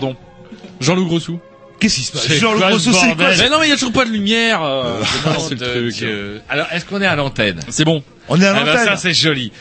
Pardon. Jean-Loup Grossou. Qu'est-ce qui se passe C'est Jean quoi le Grosso, ce c'est quoi Mais non, mais il y a toujours pas de lumière. euh, c'est le de truc. Alors, est-ce qu'on est à l'antenne C'est bon. On est à Ah ben, l'antenne. ça, c'est joli.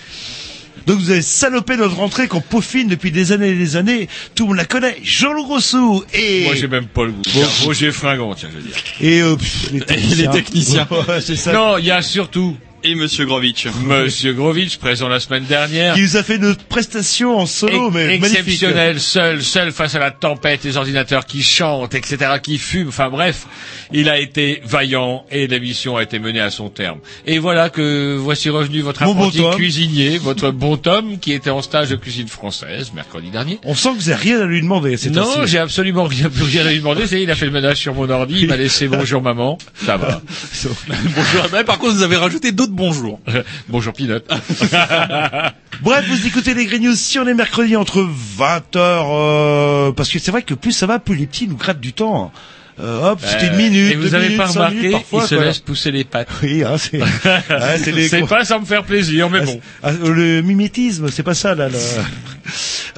Donc vous avez salopé notre rentrée qu'on peaufine depuis des années et des années. Tout le monde la connaît. Jean-Loup Grosso et Moi, j'ai même pas le goût. Roger Fringant, tiens, je veux dire. et, euh, pff, les techniciens. techniciens. Ouais, c'est ça. Non, il y a surtout Et Monsieur Grovitch. Monsieur Grovitch, présent la semaine dernière. Qui nous a fait notre prestation en solo, mais magnifique. exceptionnel, seul, seul face à la tempête, les ordinateurs qui chantent, etc., qui fument. Enfin bref, il a été vaillant et l'émission a été menée à son terme. Et voilà que voici revenu votre Mon bon apprenti Tom. cuisinier, votre bon Tom, qui était en stage de cuisine française mercredi dernier. On sent que vous avez rien à lui demander. C'est Non, ainsi. j'ai absolument rien, rien à lui demander. C'est, il a fait le ménage sur mon ordi, il m'a laissé bonjour maman, ça va. Bonjour. Mais par contre, vous avez rajouté d'autres bonjours. bonjour Pinot. Bref, vous écoutez les Green News si on est mercredi entre 20h, euh, parce que c'est vrai que plus ça va, plus les petits nous grattent du temps. Euh, hop, c'était une minute, Et vous deux avez minutes, pas remarqué, minutes parfois. il se quoi. laisse pousser les pattes. Oui, hein, c'est, ouais, c'est les C'est cours- pas sans me faire plaisir, mais bon. Ah, le mimétisme, c'est pas ça là. le-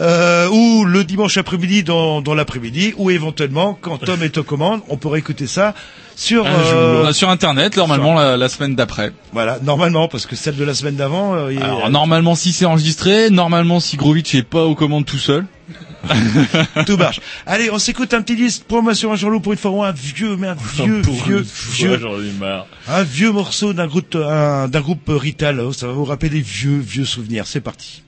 Euh, ou le dimanche après-midi dans, dans l'après-midi, ou éventuellement quand Tom est aux commandes, on pourrait écouter ça sur euh, Euh, sur Internet, normalement la, la semaine d'après. voilà normalement parce que celle de la semaine d'avant. euh, Alors normalement si c'est enregistré, normalement si Grovitch est pas aux commandes tout seul. Tout marche. Allez, on s'écoute un petit disque promotion à Jean-Loup pour une fois, ou un vieux, mais un vieux, vieux, vieux, un vieux morceau d'un groupe, un- d'un groupe Rital. Oh, Ça va vous rappeler des vieux, vieux souvenirs. C'est parti.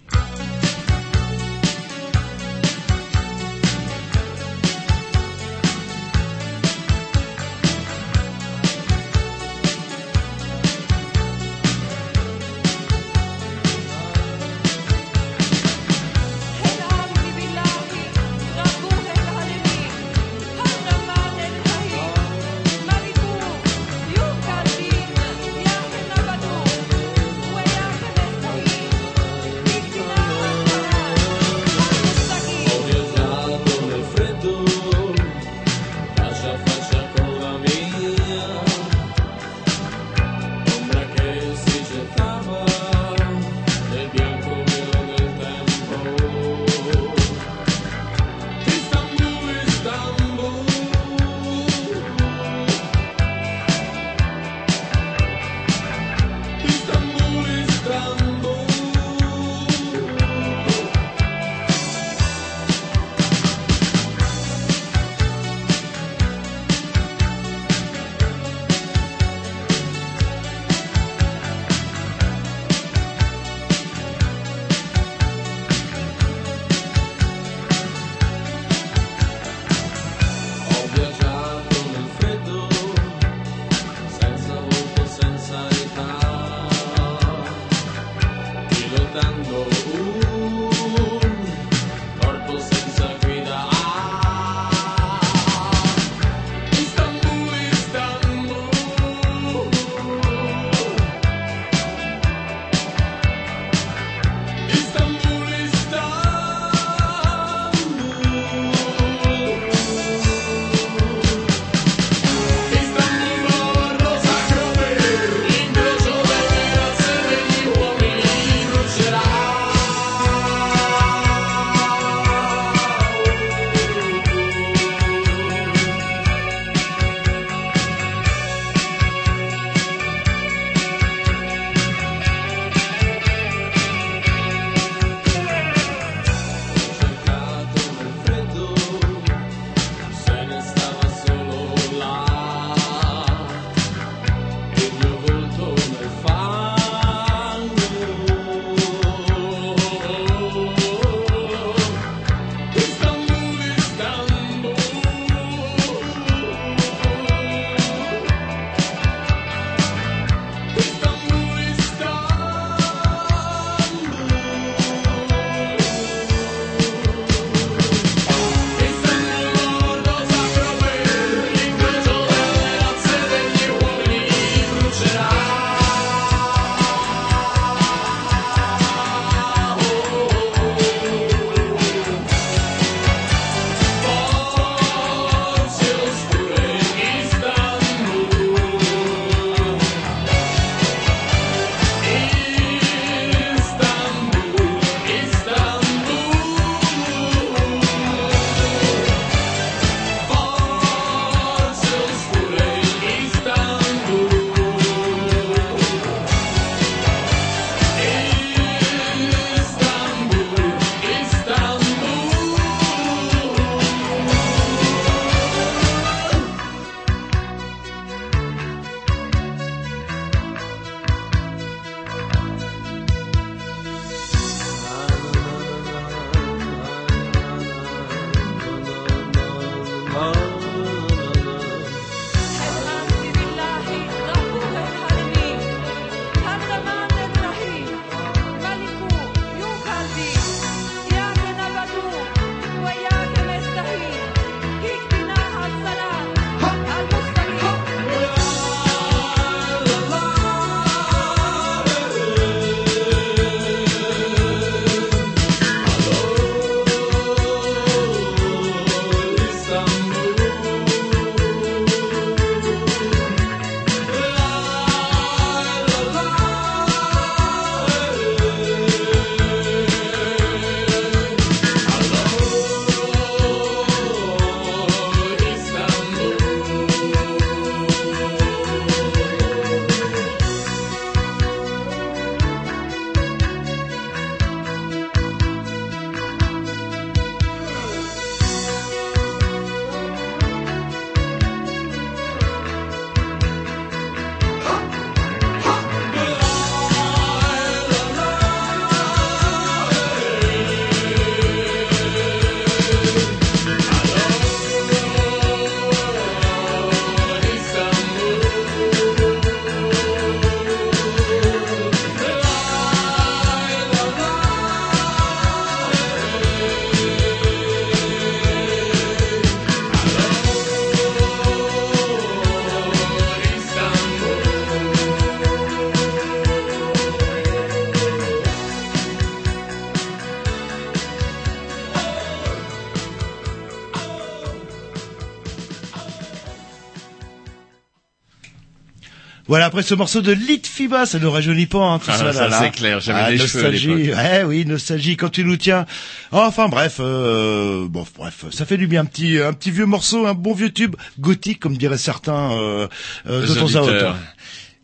Voilà, après ce morceau de Litfiba, ça ne rajeunit pas, hein, tout Ah, ça, ça, là, là. c'est clair, j'avais Ah, cheveux à nostalgie. l'époque. Eh oui, nostalgie quand tu nous tiens. Enfin bref, euh, bon bref, ça fait du bien un petit un petit vieux morceau, un bon vieux tube gothique comme diraient certains euh, euh, de Les temps à autre.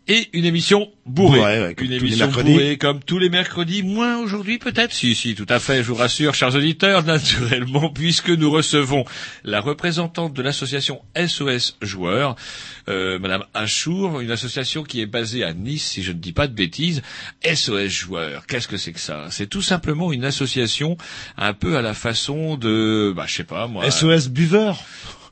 Et une émission bourrée. Ouais, ouais, comme une tous les émission mercredis. bourrée comme tous les mercredis, moins aujourd'hui peut-être. Si, si, tout à fait, je vous rassure, chers auditeurs, naturellement, puisque nous recevons la représentante de l'association SOS Joueurs, euh, Madame Achour, une association qui est basée à Nice, si je ne dis pas de bêtises. SOS Joueurs, qu'est-ce que c'est que ça? C'est tout simplement une association un peu à la façon de, bah, je sais pas moi. SOS buveur.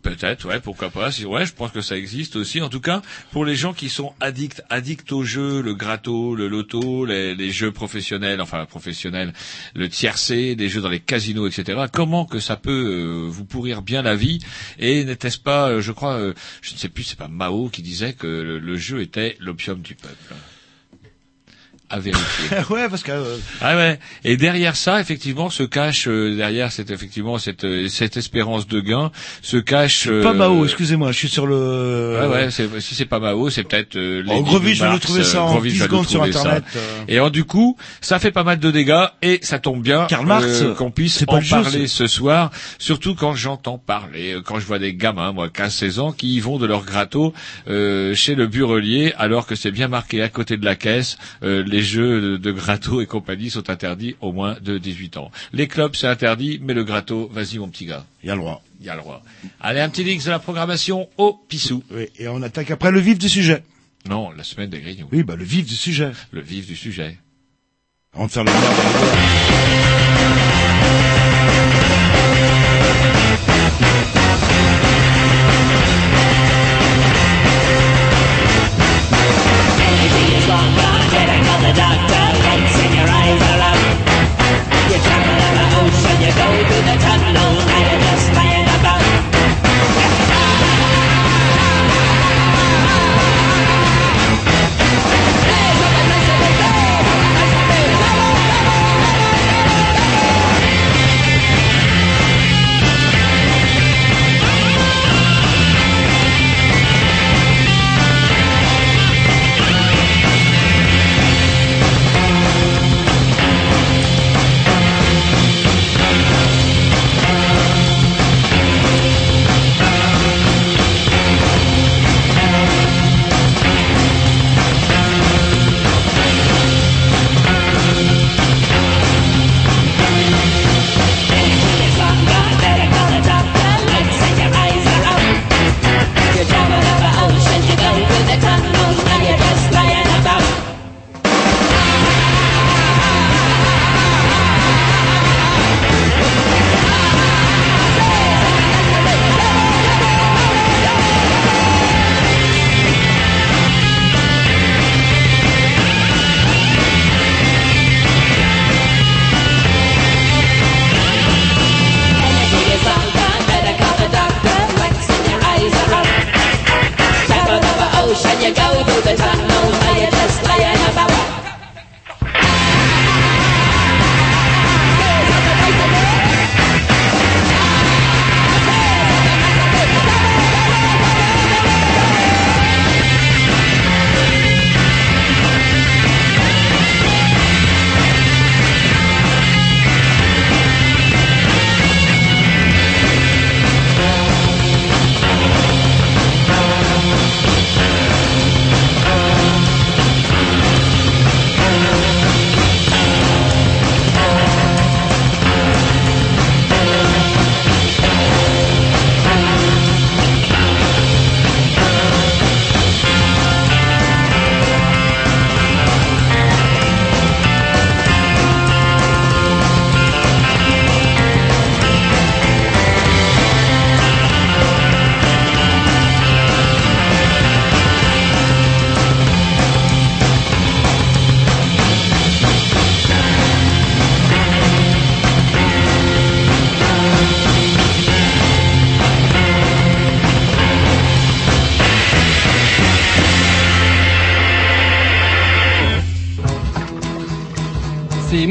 Peut-être, ouais, pourquoi pas. Si- Ouais, je pense que ça existe aussi. En tout cas, pour les gens qui sont addicts, addicts au jeu, le gratto, le loto, les, jeux professionnels, enfin professionnels, le tiercé, les jeux dans les casinos, etc. Comment que ça peut euh, vous pourrir bien la vie Et n'était-ce pas, euh, je crois, euh, je ne sais plus, c'est pas Mao qui disait que le jeu était l'opium du peuple. À vérifier. ouais, parce que euh, Ah ouais. Et derrière ça, effectivement, se cache euh, derrière cette effectivement cette euh, cette espérance de gain se cache. pas euh, Mao, excusez-moi, je suis sur le. Ouais ouais. c'est- Si c'est pas Mao, c'est peut-être. Euh, Oh, Lenin Grovitch ou va nous Marx, trouver ça euh, en Grovitch 10 va nous secondes sur. Internet. euh. Et alors du coup, ça fait pas mal de dégâts et ça tombe bien Karl Marx, euh, qu'on puisse pas en le parler ce soir, surtout quand j'entends parler, euh, quand je vois des gamins, moi 15-16 ans, qui y vont de leur gratto euh, chez le burelier alors que c'est bien marqué à côté de la caisse, euh, les jeux de, de gratto et compagnie sont interdits au moins de 18 ans. Les clubs c'est interdit, mais le gratto, vas-y mon petit gars, Il y a le droit. il y a le droit. Allez, un petit mix de la programmation au pissou. Oui, et on attaque après le vif du sujet. Non, la semaine des grignons. Oui, bah le vif du sujet. Le vif du sujet. Faire le. Getting on the dark world lights and your eyes are up You travel ocean, you go through the tunnel And it just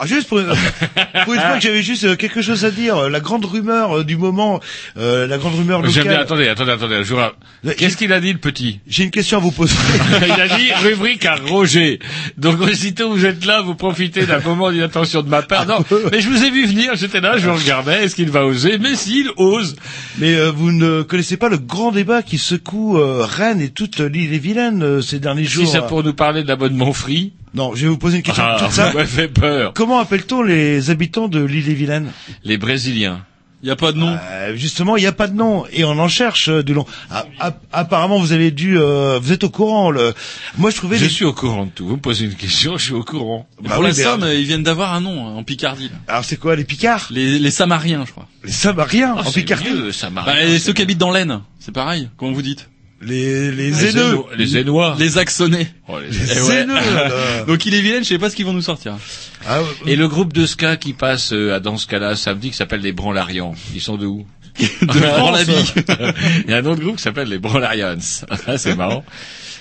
Ah, juste pour, pour une fois que j'avais juste euh, quelque chose à dire, euh, la grande rumeur euh, du moment, euh, la grande rumeur J'aime bien, locale. attendez, attendez, attendez, je Qu'est-ce qu'il a dit, le petit? J'ai une question à vous poser. Il a dit rubrique à Roger. Donc aussitôt vous êtes là, vous profitez d'un moment d'inattention de ma part. Non, mais je vous ai vu venir, j'étais là, je regardais, est-ce qu'il va oser? Mais s'il ose. Mais euh, vous ne connaissez pas le grand débat qui secoue euh, Rennes et toute l'île et Vilaine euh, ces derniers Si jours. c'est pour nous parler de l'abonnement free, Non, je vais vous poser une question ah, toute ça m'a fait peur. Comment appelle-t-on les habitants de l'île et Vilaine Les Brésiliens. Y a pas de nom? Euh, Justement, il n'y a pas de nom et on en cherche euh, du long. Ah, ah, apparemment, vous avez dû, euh, vous êtes au courant. Le... Moi, je trouvais Je les- suis au courant de tout. Vous me posez une question, je suis au courant. Bah pour oui, la Somme, ils viennent d'avoir un nom hein, en Picardie. là. Alors, c'est quoi les Picards, Les, les Samariens, je crois. les Samariens Ah, en Picardie, mieux, ça Bah, et ceux qui habitent dans l'Aisne, c'est pareil. Comment vous dites? Les les les Zéneux. Les Zénois. Les Axonnais. Oh, les les ouais. Zéneux. Donc il est vilaine, je sais pas ce qu'ils vont nous sortir. Ah, ouais. Et le groupe de ska qui passe euh, à dans ce cas-là samedi qui s'appelle les Branlarians. Ils sont de où? De. Il y a un autre groupe qui s'appelle les Branlarians. c'est marrant.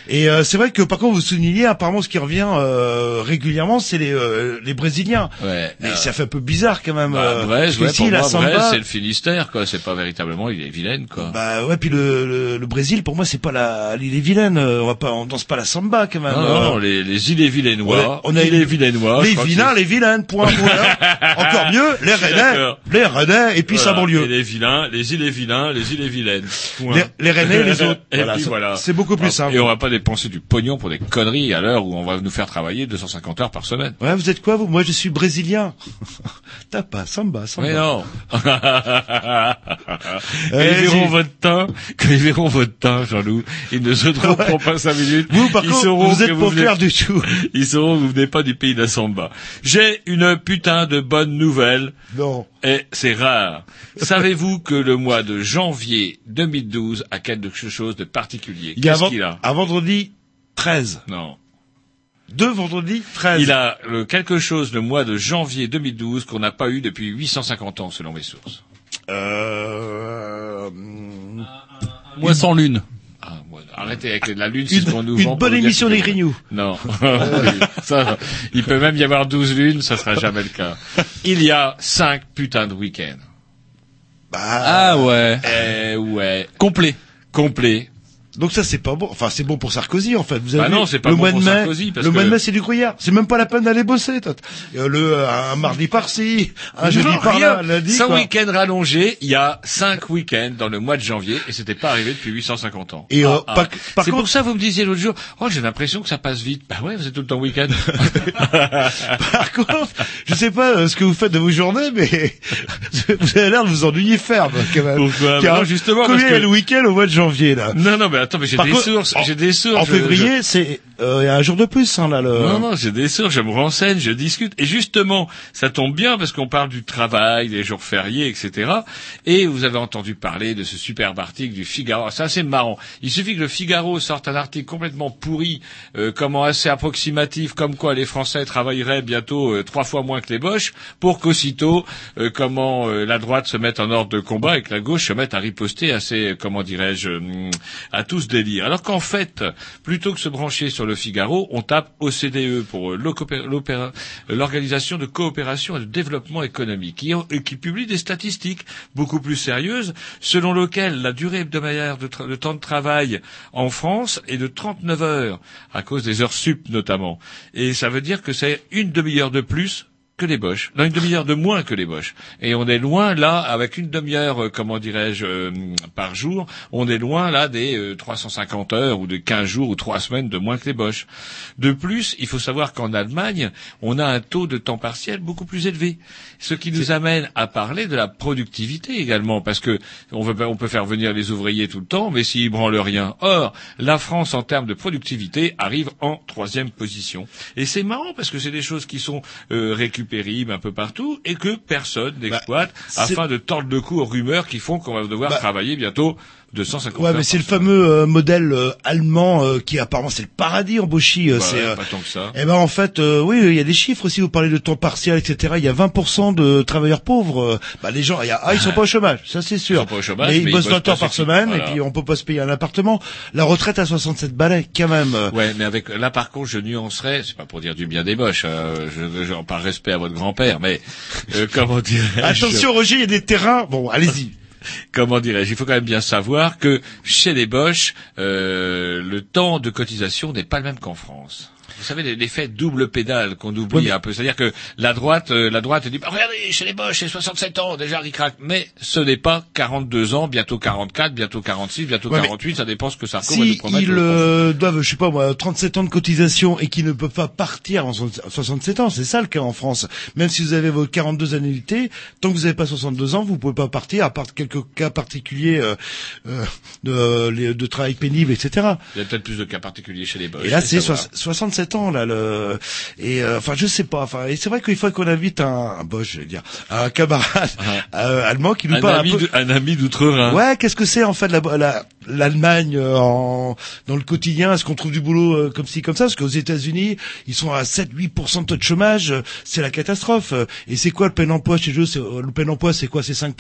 Et euh, c'est vrai que par contre, vous soulignez apparemment ce qui revient euh, régulièrement, c'est les les les Brésiliens. Ouais. Mais Euh, ça fait un peu bizarre quand même. bah, euh, Brest, ouais, ici, la samba, c'est le Finistère, quoi. C'est pas véritablement, il est vilaine, quoi. Bah ouais, puis le, le, le Brésil, pour moi, c'est pas la l'île est vilaine. euh, On va pas, on danse pas la samba quand même. non, euh. non, non, les, les îles et vilainois. On a- on a îles et vilainois. les vilains, les vilaines, point. Voilà. Encore mieux, les Rennais, les Rennais, et puis Voilà. sa banlieue. Et les vilains, les îles et vilains, les îles et vilaines. Les, les Rennais, les autres. Et Voilà. C'est beaucoup plus simple. Et on va pas dépenser du pognon pour des conneries à l'heure où on va nous faire travailler 250 heures par semaine. Ouais, vous êtes quoi, vous? Moi, je suis brésilien. T'as pas samba, samba. Mais non. quand ils verront votre teint, quand ils verront votre teint, Jean-Loup, ils ne se tromperont pas cinq minutes. Vous, par ils contre, vous êtes pas venez- clair du tout. Ils sauront que vous venez pas du pays de la samba. J'ai une putain de bonne nouvelle. Non. Et c'est rare. Savez-vous que le mois de janvier 2012 a quelque chose de particulier Il y a Qu'est-ce qu'il a un vendredi 13. Non. Deux vendredis 13. Il a le quelque chose le mois de janvier 2012 qu'on n'a pas eu depuis 850 ans selon mes sources. Euh... hum, Moi sans lune. Ah, arrêtez avec la lune, c'est ce qu'on Une, nous une vend bonne émission des Grignoux. Non. ça, il peut même y avoir 12 lunes, ça sera jamais le cas. Il y a 5 putains de week-ends. Bah, Ah ouais. Eh ouais. Complet. Complet. Donc ça c'est pas bon. Enfin c'est bon pour Sarkozy en fait. Vous avez Bah non, c'est pas le bon mois pour de mai, Sarkozy, parce le mois de mai c'est du gruyère. C'est même pas la peine d'aller bosser. toi. Euh, le euh, un mardi par-ci, un jeudi Non, par rien. là, lundi. Cinq quoi. week-ends rallongés, il y a 5 week-ends dans le mois de janvier, et c'était pas arrivé depuis 850 ans. Et, euh, Ah, par- ah. par c'est contre- pour ça que vous me disiez l'autre jour, oh j'ai l'impression que ça passe vite. Bah ouais, vous êtes tout le temps week-end. Par contre, je sais pas euh, ce que vous faites de vos journées, mais vous avez l'air de vous ennuyer ferme quand même. Pourquoi? Car Non, justement, combien parce le week-end au mois de janvier là? Non, non, mais attends, mais j'ai des sources, j'ai des sources. En février, c'est euh, il y a un jour de plus hein, là. Le... Non, non, j'ai des sources, je me renseigne, je discute. Et justement, ça tombe bien parce qu'on parle du travail, des jours fériés, etc. Et vous avez entendu parler de ce superbe article du Figaro. C'est assez marrant. Il suffit que le Figaro sorte un article complètement pourri, euh, comment assez approximatif, comme quoi les Français travailleraient bientôt euh, trois fois moins que les Boches, pour qu'aussitôt, euh, comment euh, la droite se mette en ordre de combat et que la gauche se mette à riposter ces, comment dirais-je, hum, à tout Alors qu'en fait, plutôt que se brancher sur le Figaro, on tape OCDE pour euh, euh, l'Organisation de coopération et de développement économique, qui, euh, qui publie des statistiques beaucoup plus sérieuses, selon lesquelles la durée hebdomadaire de temps de travail en France est de 39 heures, à cause des heures sup notamment. Et ça veut dire que c'est une demi-heure de plus que les Boches, dans une demi-heure de moins que les Boches. Et on est loin là, avec une demi-heure, euh, comment dirais-je, euh, par jour, on est loin là des euh, 350 heures ou de 15 jours ou 3 semaines de moins que les Boches. De plus, il faut savoir qu'en Allemagne, on a un taux de temps partiel beaucoup plus élevé. Ce qui nous amène à parler de la productivité également, parce que on, veut, on peut faire venir les ouvriers tout le temps, mais s'ils branlent rien. Or, la France, en termes de productivité, arrive en troisième position. Et c'est marrant parce que c'est des choses qui sont euh, récupéribles un peu partout et que personne n'exploite c'est- afin de tordre le cou aux rumeurs qui font qu'on va devoir Bah, travailler bientôt 250 Ouais, heures mais c'est le fameux euh, modèle euh, allemand euh, qui apparemment c'est le paradis en Bauchi. euh, Bah, c'est, euh, pas tant que ça. Eh ben en fait, euh, oui, il y a des chiffres aussi. Vous parlez de temps partiel, etc. Il y a 20% de travailleurs pauvres. euh, bah les gens, y a, ah, ils sont pas au chômage, ça c'est sûr. Ils sont pas au chômage, mais ils mais ils bossent bossent 20 heures par semaine Voilà. et puis on peut pas se payer un appartement. La retraite à 67 balais quand même. Ouais, mais avec là par contre, je nuancerais, c'est pas pour dire du bien des moches, euh, je, je, par respect à votre grand-père, mais euh, comment dire Attention Roger, il y a des terrains. Bon, allez-y. Comment dirais-je Il faut quand même bien savoir que chez les Boches, euh, le temps de cotisation n'est pas le même qu'en France vous savez, l'effet double pédale qu'on oublie oui. un peu. C'est-à-dire que la droite, euh, la droite dit, regardez, chez les Boches, j'ai 67 ans, déjà, il craque. Mais ce n'est pas 42 ans, bientôt 44, bientôt 46, bientôt 48, ça dépend ce que Sarko si va nous promettre. Ils euh, doivent, je sais pas moi, 37 ans de cotisation et qui ne peuvent pas partir en 67 ans, c'est ça le cas en France. Même si vous avez vos 42 annuités, tant que vous n'avez pas 62 ans, vous ne pouvez pas partir, à part quelques cas particuliers euh, euh, de, euh, de, travail pénible, etc. Il y a peut-être plus de cas particuliers chez les Boches. Et là, c'est 67 là le et euh, enfin je sais pas enfin et c'est vrai qu'il faut qu'on invite un, un boss je vais dire un camarade ah. euh, allemand qui nous parle ami un, peu... un ami d'outre-Rhin. Ouais, qu'est-ce que c'est en fait la, la l'Allemagne euh, en dans le quotidien, est-ce qu'on trouve du boulot euh, comme ci comme ça? Parce qu'aux États-Unis, ils sont à 7 8 de taux de chômage, euh, c'est la catastrophe. Et c'est quoi le plein emploi chez eux? Le plein emploi c'est quoi? C'est 5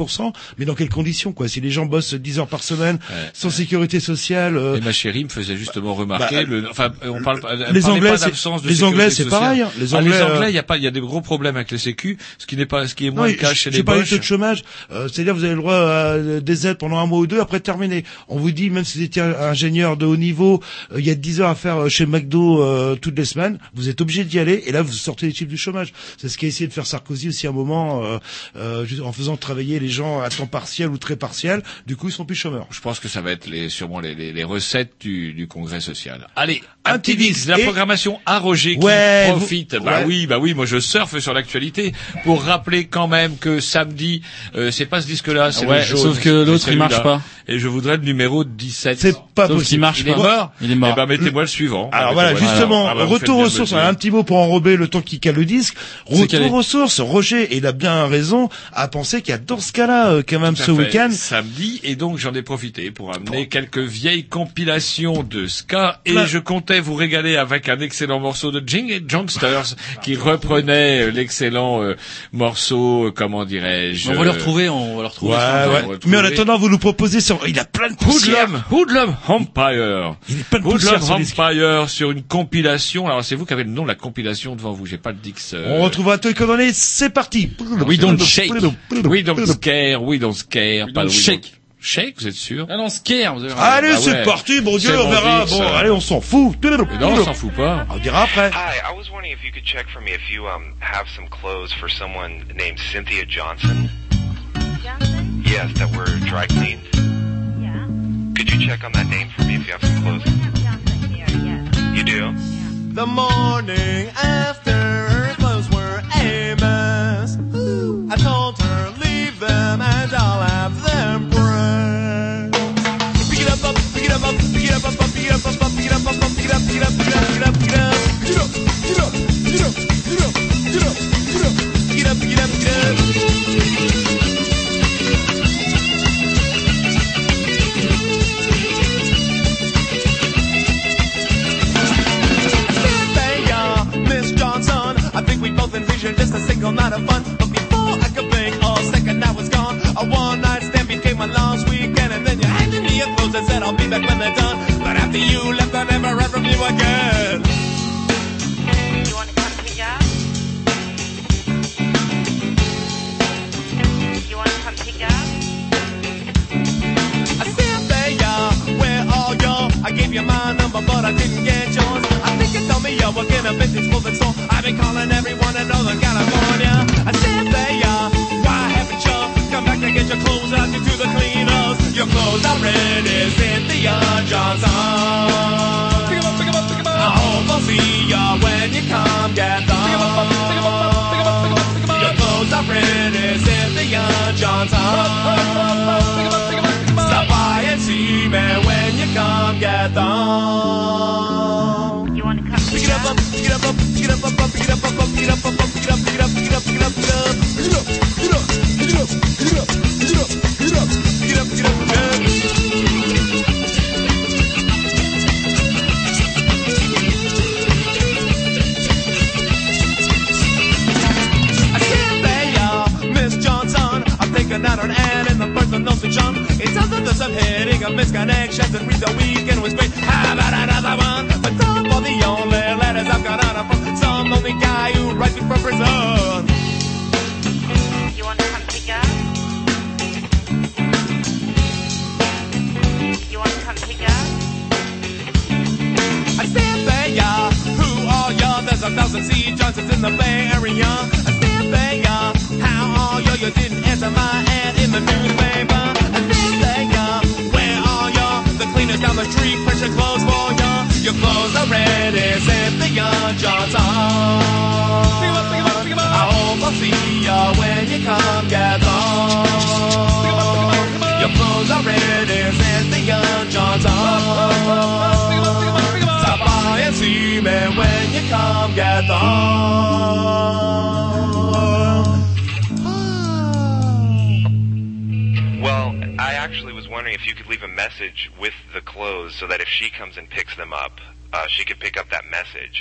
mais dans quelles conditions quoi? Si les gens bossent 10 heures par semaine sans sécurité sociale. Et ma chérie me faisait justement bah, remarquer bah, le enfin on parle les Anglais d'absence de les Anglais, c'est pareil, hein. Les Ah, Anglais, les euh, Anglais, il y a pas, il y a des gros problèmes avec les sécu, ce qui n'est pas, ce qui est moins Non, le cas chez les j'ai Boches. taux de chômage. Euh, C'est-à-dire vous avez le droit à des aides pendant un mois ou deux, après terminé. On vous dit, même si vous étiez ingénieur de haut niveau, euh, il y a 10 heures à faire euh, chez McDo euh, toutes les semaines, vous êtes obligé d'y aller, et là vous sortez les chiffres du chômage. C'est ce qu'a essayé de faire Sarkozy aussi à un moment, euh, euh, juste en faisant travailler les gens à temps partiel ou très partiel. Du coup, ils sont plus chômeurs. Je pense que ça va être les, sûrement les, les, les recettes du, du congrès social. Allez, Un un, petit petit disque, la et- programmation à Roger qui Ouais, vous- profite. Bah ouais. oui, bah oui, moi je surfe sur l'actualité pour rappeler quand même que samedi, euh, c'est pas ce disque-là, c'est Ouais, le jaune. sauf que l'autre, il marche pas. Et je voudrais le numéro 17. C'est pas Sauf qu'il possible. marche Il est pas. mort Il est mort. Eh ben, mettez-moi le suivant. Alors Ah, voilà, justement, suivant. Ah, bah, retour aux sources, un petit mot pour enrober le temps qui cale le disque. Retour aux sources, Roger, il a bien raison à penser qu'il y a dans ce cas-là, euh, quand même, Tout ce week-end, samedi et donc j'en ai profité pour amener quelques vieilles compilations de ska et je comptais vous régaler avec un excellent morceau de Jing et Jongsters qui reprenait euh, l'excellent euh, morceau euh, comment dirais-je On va le euh, retrouver, on va le retrouver. Ouais, ouais. retrouver. Mais en attendant, vous nous proposez sur, il a plein de poussière. Hoodlum, Hoodlum Empire. Il est plein de poussière Hoodlum sur. Empire sur une compilation. Alors c'est vous qui avez le nom de la compilation devant vous. J'ai pas le Dix. euh, On retrouvera tout les c'est parti. We don't shake. We don't scare. We don't scare. We Pas don't shake. Shake, vous êtes sûr Ah non, scare, vous avez. Allez, bah c'est ouais. parti, bon Dieu, on verra. Bon, euh. allez, on s'en fout. Mais non, on s'en fout pas. On dira après. Hi, I was wondering if you could check for me if you um have some clothes for someone named Cynthia Johnson. Johnson? Yes, that were dry cleaned. Yeah. Could you check on that name for me if you have some clothes? Johnson here, yes. You do? The morning after her clothes were Amos. I told her, leave them and I'll have them single night of fun. But before I could blink or second, I was gone. A one night stand became a last me your clothes and said, I'll be back when they're done. But after you left, I never heard from you again. You want to come? You want to come pick up? I said, where are you? I gave you my number, but I didn't get yours. I think you told me you're working a vintage clothing store. I've been calling everyone in Northern Your clothes are ready, Cynthia Johnson. Pick 'em up, pick 'em up, pick 'em up. I hope I'll see ya when you come get them. Pick 'em up, pick 'em up, pick 'em up, pick 'em up, pick 'em up. Your clothes are ready, Cynthia Johnson. Stop by and see me when you come get them. You want to come Pick it up, up, pick it up, up, pick it up, up, up, pick it up, up, up, pick it up, up, up, pick it up, pick it up, pick it up, pick it up, pick it up, of misconnections and read the weekend was great. How about another one? But don't for the only letters I've got out from some lonely guy who writes me from prison. You want to come pick up? You want to come pick up? I stand there, ya. Who are ya? There's a thousand C. Johnsons in the Bay Area. down the street, press your clothes for ya. Your clothes are red as if the young John's are. I hope I'll see ya when you come get Think about. Your clothes are red as if the young John's are. Stop by and see me when you come get gather. Message with the clothes so that if she comes and picks them up, uh, she could pick up that message.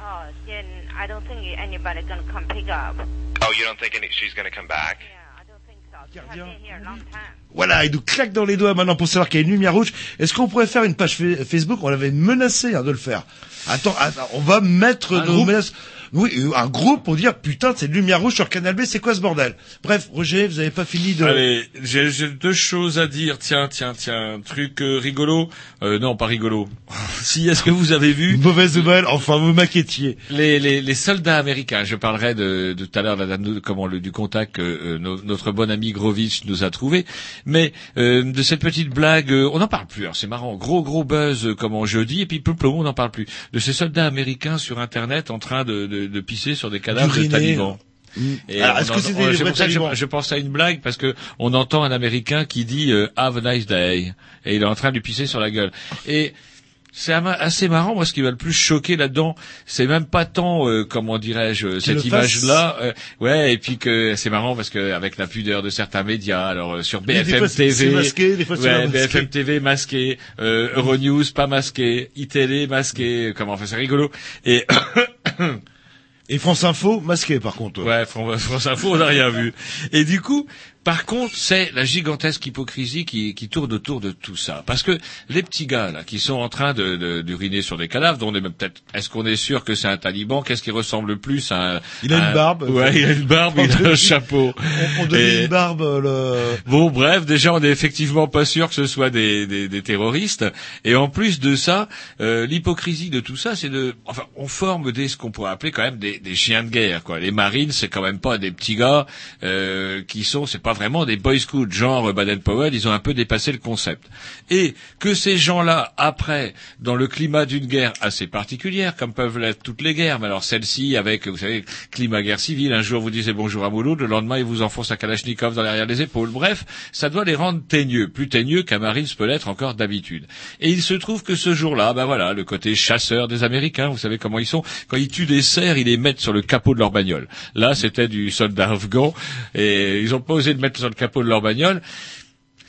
Oh, then I don't think anybody gonna come pick up. Oh, you don't think any, she's going to come back? Yeah, I don't think so. She has been here a long time. Voilà, il nous claque dans les doigts maintenant pour savoir qu'il y a une lumière rouge. Est-ce qu'on pourrait faire une page fa- Facebook? On l'avait menacé hein, de le faire. Attends, attends, on va mettre Un nos groupe menaces. Oui, un groupe pour dire putain, c'est une lumière rouge sur Canal B, c'est quoi ce bordel? Bref, Roger, vous avez pas fini de. Allez, j'ai deux choses à dire. Tiens, tiens, tiens, un truc euh, rigolo. Euh, non, pas rigolo. si, est-ce que vous avez vu Mauvaise nouvelle, enfin vous m'inquiétiez. les, les, les soldats américains Je parlerai de, de tout à l'heure de, de- comment le, du contact que euh, no- notre bon ami Grovitch nous a trouvé. Mais euh, de cette petite blague, euh, on n'en parle plus. alors C'est marrant, gros gros buzz euh, comme en jeudi, et puis peu, on n'en parle plus. De ces soldats américains sur Internet en train de, de, de pisser sur des cadavres de talibans. Mm. Alors, est-ce que c'est vrais ça que je, pense à une blague parce que on entend un Américain qui dit euh, Have a nice day et il est en train de lui pisser sur la gueule. Et c'est assez marrant. Moi, ce qui m'a le plus choqué là-dedans, c'est même pas tant, euh, comment dirais-je, cette le fasse. image-là. euh, ouais, et puis que c'est marrant parce que avec la pudeur de certains médias, alors euh, sur des BFM fois, TV, masqué, des fois, ouais. BFM TV masqué, euh, Euronews pas masqué, iTélé masqué. Comment enfin, c'est rigolo. Et Et France Info, masqué par contre. Ouais, Fran- France Info, on n'a rien vu. Et du coup, par contre, c'est la gigantesque hypocrisie qui, qui tourne autour de tout ça. Parce que les petits gars, là, qui sont en train de, de- d'uriner sur des cadavres, dont on est même peut-être, est-ce qu'on est sûr que c'est un taliban? Qu'est-ce qui ressemble le plus à un, Il a un- une barbe. Ouais, il a une barbe, il a un chapeau. On, on Et- une barbe, le... Bon, bref, déjà, on n'est effectivement pas sûr que ce soit des, des, des terroristes. Et en plus de ça, euh, l'hypocrisie de tout ça, c'est de, enfin, on forme des ce qu'on pourrait appeler quand même des, des chiens de guerre. Quoi. Les Marines, c'est quand même pas des petits gars euh, qui sont, c'est pas vraiment des boy scouts genre euh, Baden-Powell. Ils ont un peu dépassé le concept. Et que ces gens-là, après, dans le climat d'une guerre assez particulière, comme peuvent l'être toutes les guerres, mais alors celle-ci avec, vous savez, climat guerre civile, un jour vous disiez bonjour à Mouloud, le lendemain il vous enfonce un Kalachnikov dans l'arrière des épaules. Bref, ça doit les rendre teigneux, plus teigneux qu'un Marines peut l'être encore d'habitude. Et il se trouve que ce jour-là, ben voilà, le côté chasseur des Américains, vous savez comment ils sont, quand ils tuent des cerfs, ils les mettent sur le capot de leur bagnole. Là, c'était du soldat afghan, et ils ont pas osé mettre sur le capot de leur bagnole.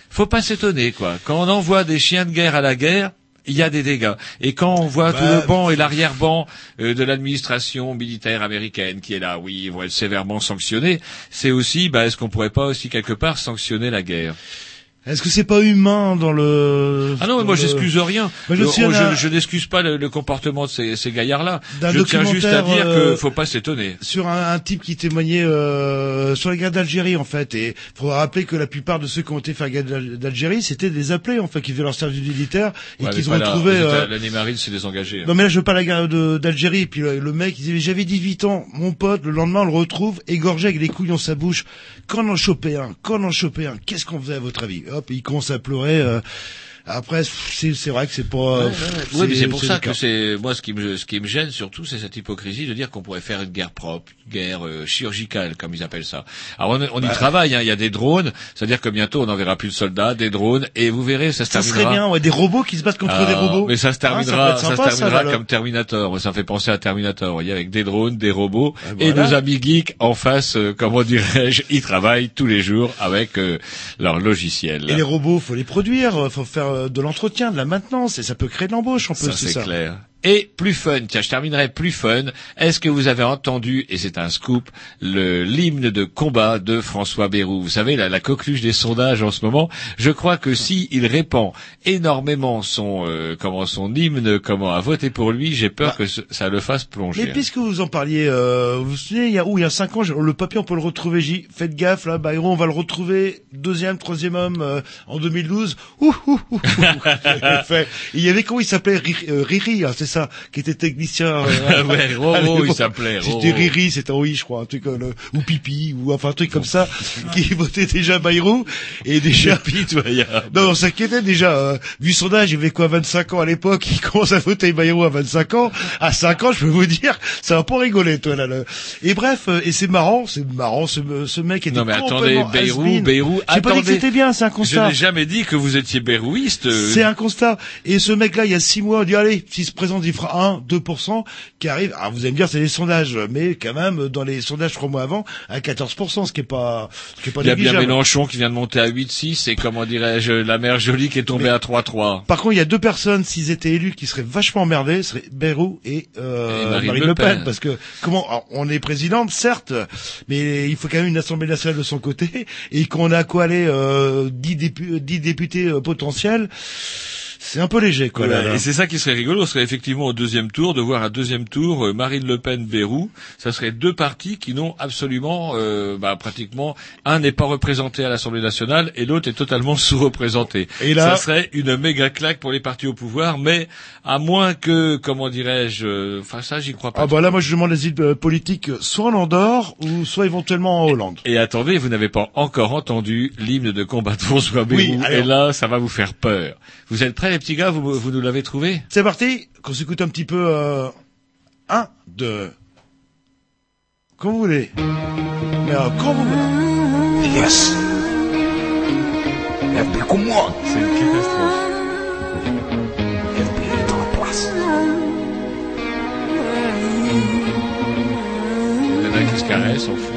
Faut pas s'étonner, quoi. Quand on envoie des chiens de guerre à la guerre, il y a des dégâts. Et quand on voit tout Bah, le banc et l'arrière-banc euh, de l'administration militaire américaine qui est là, oui, ils vont être sévèrement sanctionnés, c'est aussi, bah, est-ce qu'on pourrait pas aussi quelque part sanctionner la guerre? Est-ce que c'est pas humain dans le Ah non, mais moi le- j'excuse rien. Moi, je Euh, oh, je, je n'excuse pas le, le comportement de ces, ces gaillards-là. Je tiens juste à dire euh, qu'il faut pas s'étonner. sur un, un type qui témoignait euh, sur la guerre d'Algérie en fait et faut rappeler que la plupart de ceux qui ont été faire la guerre d'Al- d'Algérie c'était des appelés en fait qui faisaient leur service militaire et Ouais, qu'ils ont la- États- euh, L'année marine, c'est désengagé. hein. non mais là je veux pas la guerre d'Algérie puis le, le mec il disait j'avais 18 ans mon pote le lendemain on le retrouve égorgé avec les couilles dans sa bouche quand on en chopait un? Quand on en chopait un? Qu'est-ce qu'on faisait à votre avis? Hop il commence à pleurer euh, après c'est c'est vrai que c'est pas Oui, mais c'est pour ça que c'est moi ce qui me ce qui me gêne surtout, c'est cette hypocrisie de dire qu'on pourrait faire une guerre propre, une guerre euh, chirurgicale comme ils appellent ça. Alors on, on y Bah. travaille, hein, il y a des drones, c'est-à-dire que bientôt on n'enverra plus de soldats, des drones, et vous verrez, ça se ça terminera. serait bien ouais des robots qui se battent contre Ah, des robots Mais ça se Ah, terminera, être ça, sympa, se terminera comme Terminator. Ça me fait penser à Terminator, vous voyez, avec des drones, des robots, Et et voilà. nos amis geeks en face, euh, comment dirais-je, ils travaillent tous les jours avec euh, leur logiciel. Et les robots, faut les produire, faut faire euh, de l'entretien, de la maintenance, et ça peut créer de l'embauche en plus. Ça, c'est clair. Et plus fun, tiens, je terminerai plus fun. Est-ce que vous avez entendu, et c'est un scoop, le l'hymne de combat de François Bayrou Vous savez, la, la coqueluche des sondages en ce moment. Je crois que si il répand énormément son euh, comment son hymne, comment à voter pour lui, j'ai peur Bah. que ce- ça le fasse plonger. Mais puisque vous en parliez, euh, vous vous souvenez, il y a où il y a cinq ans, le papier on peut le retrouver. J. Faites gaffe, là, Bayrou, on va le retrouver deuxième, troisième homme euh, en 2012. Ouh, ouh, ouh, Il y avait comment il s'appelait? Riri, euh, Riri, hein, c'est ça, qui était technicien. euh, Ouais, Roro, à il l'époque. s'appelait. C'était Riri, c'était oui, je crois, un truc le- ou Pipi, ou enfin un truc comme ça, qui votait déjà Bayrou et déjà. Pitoyable. Non, on s'inquiétait déjà. euh, vu son âge, il avait quoi, 25 ans à l'époque, il commence à voter Bayrou à 25 ans. À 5 ans, je peux vous dire, ça va pas rigoler, toi, là. le- Et bref, euh, et c'est marrant, c'est marrant, ce, ce mec était Non mais attendez, Bayrou. Bayrou, J'ai pas dit que c'était bien, c'est un Je constat. n'ai jamais dit que vous étiez bérouiste. euh, C'est un constat. Et ce mec-là, il y a six mois, on dit, allez, s'il se présente, il fera 1, 2%, qui arrive. Alors, vous allez me dire, c'est les sondages, mais quand même, dans les sondages trois mois avant, à 14%, ce qui est pas, ce qui est pas Il y a bien. Mélenchon qui vient de monter à 8-6 et comment dirais-je, la mère Jolie qui est tombée à 3-3. Par contre, il y a deux personnes, s'ils étaient élus, qui seraient vachement emmerdés, ce seraient Bayrou et, euh, Et Marine Marine, Le Le Pen. Pen. Parce que, comment, alors, on est présidente, certes, mais il faut quand même une assemblée nationale de son côté, et qu'on a quoi aller, euh, 10, dépu- 10 députés euh, potentiels, c'est un peu léger, quoi. Voilà. là, là. Et c'est ça qui serait rigolo, ce serait effectivement au deuxième tour de voir un deuxième tour euh, Marine Le Pen Bérou. Ça serait deux partis qui n'ont absolument, euh, bah, pratiquement, un n'est pas représenté à l'Assemblée nationale et l'autre est totalement sous-représenté. Et là- ça serait une méga claque pour les partis au pouvoir, mais à moins que, comment dirais-je, euh, enfin ça j'y crois pas. Ah bah là, moi, je demande l'asile euh, politique soit en Andorre, ou soit éventuellement en Hollande. Et attendez, vous n'avez pas encore entendu l'hymne de combat de François Bayrou. Oui, alors- Et là, ça va vous faire peur. Vous êtes prêts, les petits gars vous, vous nous l'avez trouvé C'est parti, qu'on s'écoute un petit peu, euh, un, deux, comme vous voulez. Mais alors, quand vous voulez. Yes. FBI comme moi. C'est une catastrophe. FBI est dans la place. Il y en a qui se caressent, on fout.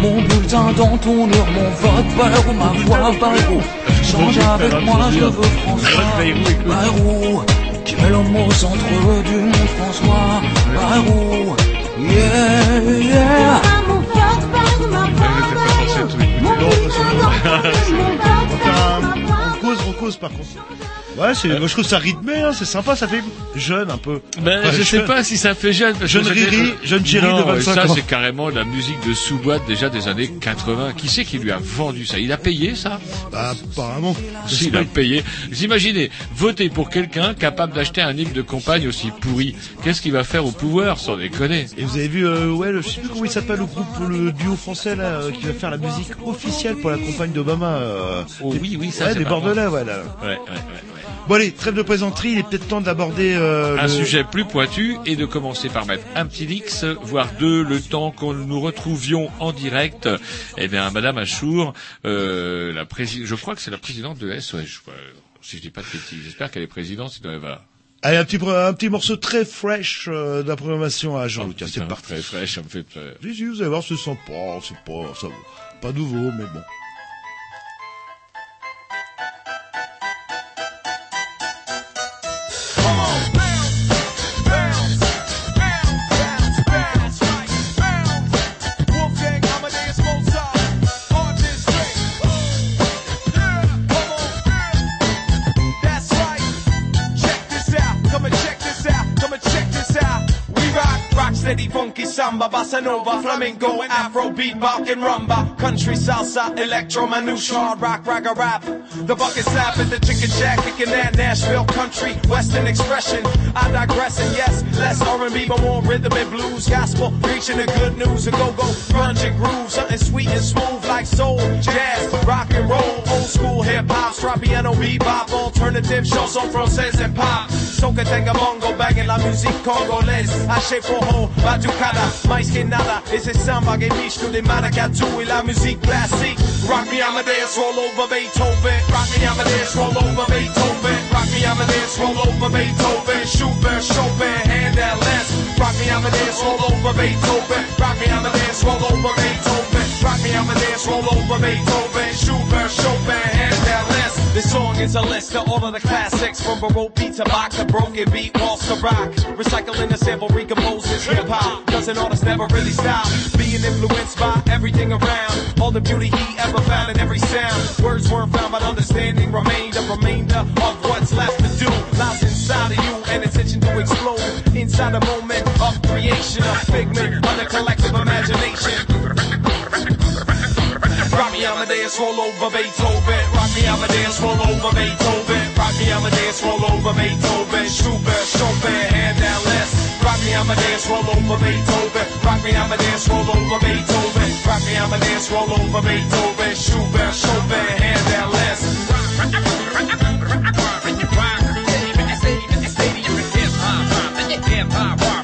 Mon vote ma voix Mon bulletin dans ton mur, mon vote Bayrou, ma voix Bayrou Change avec moi, je veux François. Bayrou Tu mets l'homme au centre du monde, François. Bayrou Yeah, yeah. On cause, on par contre. Ouais, c'est, moi je trouve ça rythmé, hein, c'est sympa, ça fait jeune un peu. Ben, Ouais, je sais jeune. pas si ça fait jeune. parce Jeune que Riri, jeune Jerry de 25 ça, ans. c'est carrément la musique de sous-boîte déjà des années 80. Qui c'est qui lui a vendu ça? Il a payé ça? Bah, apparemment. Si, il a payé. Vous imaginez, voter pour quelqu'un capable d'acheter un hymne de campagne aussi pourri. Qu'est-ce qu'il va faire au pouvoir, sans déconner? Et vous avez vu, euh, ouais, le, je sais plus comment il s'appelle le groupe, le duo français là, euh, qui va faire la musique officielle pour la campagne d'Obama. Euh, Oh oui, oui, ça ouais, c'est des Bordelais, ouais, là. Ouais, ouais, ouais, ouais. Bon allez, trêve de plaisanterie, il est peut-être temps d'aborder euh, un le- sujet plus pointu et de commencer par mettre un petit X, voire deux, le temps qu'on nous retrouvions en direct. Eh bien, Madame Achour, euh, la je crois que c'est la présidente de SOS. Ouais, si je dis pas de bêtises, j'espère qu'elle est présidente, sinon elle va. Allez, un petit, un petit morceau très fresh euh, de la programmation à Jean-Luc. Tiens, c'est parti. Très fraîche, ça me fait peur. Si, si, vous allez voir, ce sent pas, c'est pas, ça, pas nouveau, mais bon. Samba, bossa nova, flamenco, afro, bebop, and rumba. Country, salsa, electro, manouche, hard rock, ragga rap. The bucket slap at the chicken shack, kicking that Nashville country, western expression. I digress, and yes, less R&B, but more rhythm and blues, gospel, preaching the good news, and go-go, grunge and groove, something sweet and smooth like soul, jazz, rock and roll, old school hip-hop, strap piano, bebop, alternative, chanson française and pop. Soca, tenga, bongo, banging la musique congolaise. Haché rojo, batucada, mais que nada. Esse samba que é misto de maracatu e la musique classique. Rock me Amadeus, roll over Beethoven. Rock me Amadeus, roll over Beethoven. Rock me Amadeus, roll over Beethoven. Schubert, Chopin, Handel, Les. Rock me Amadeus, roll over Beethoven. Rock me Amadeus, roll over Beethoven. Rock me Amadeus, roll over Beethoven. Schubert, Chopin, song is a list of all of the classics from Baroque beat to Bach to broken beat, waltz to rock. Recycling the sample, recomposes hip hop. Cause an artist never really stop. Being influenced by everything around. All the beauty he ever found in every sound. Words weren't found, but understanding remained a remainder of what's left to do. Lies inside of you, an intention to explode. Inside a moment of creation, a figment of the collective imagination. Rock me Amadeus, roll over Beethoven. Rock me Amadeus, roll over Beethoven. Rock me Amadeus, roll over Beethoven. Schubert, Chopin, Handel, Les. Rock me Amadeus, roll over Beethoven. Rock me Amadeus, roll over Beethoven. Rock me Amadeus, roll over Beethoven. Schubert, Chopin, Handel, Les. Influenced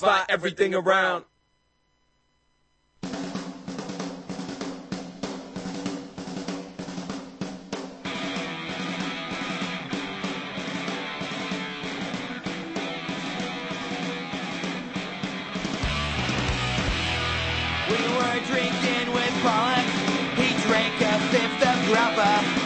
by everything around. We were drinking with Pollock. He drank a fifth of grappa.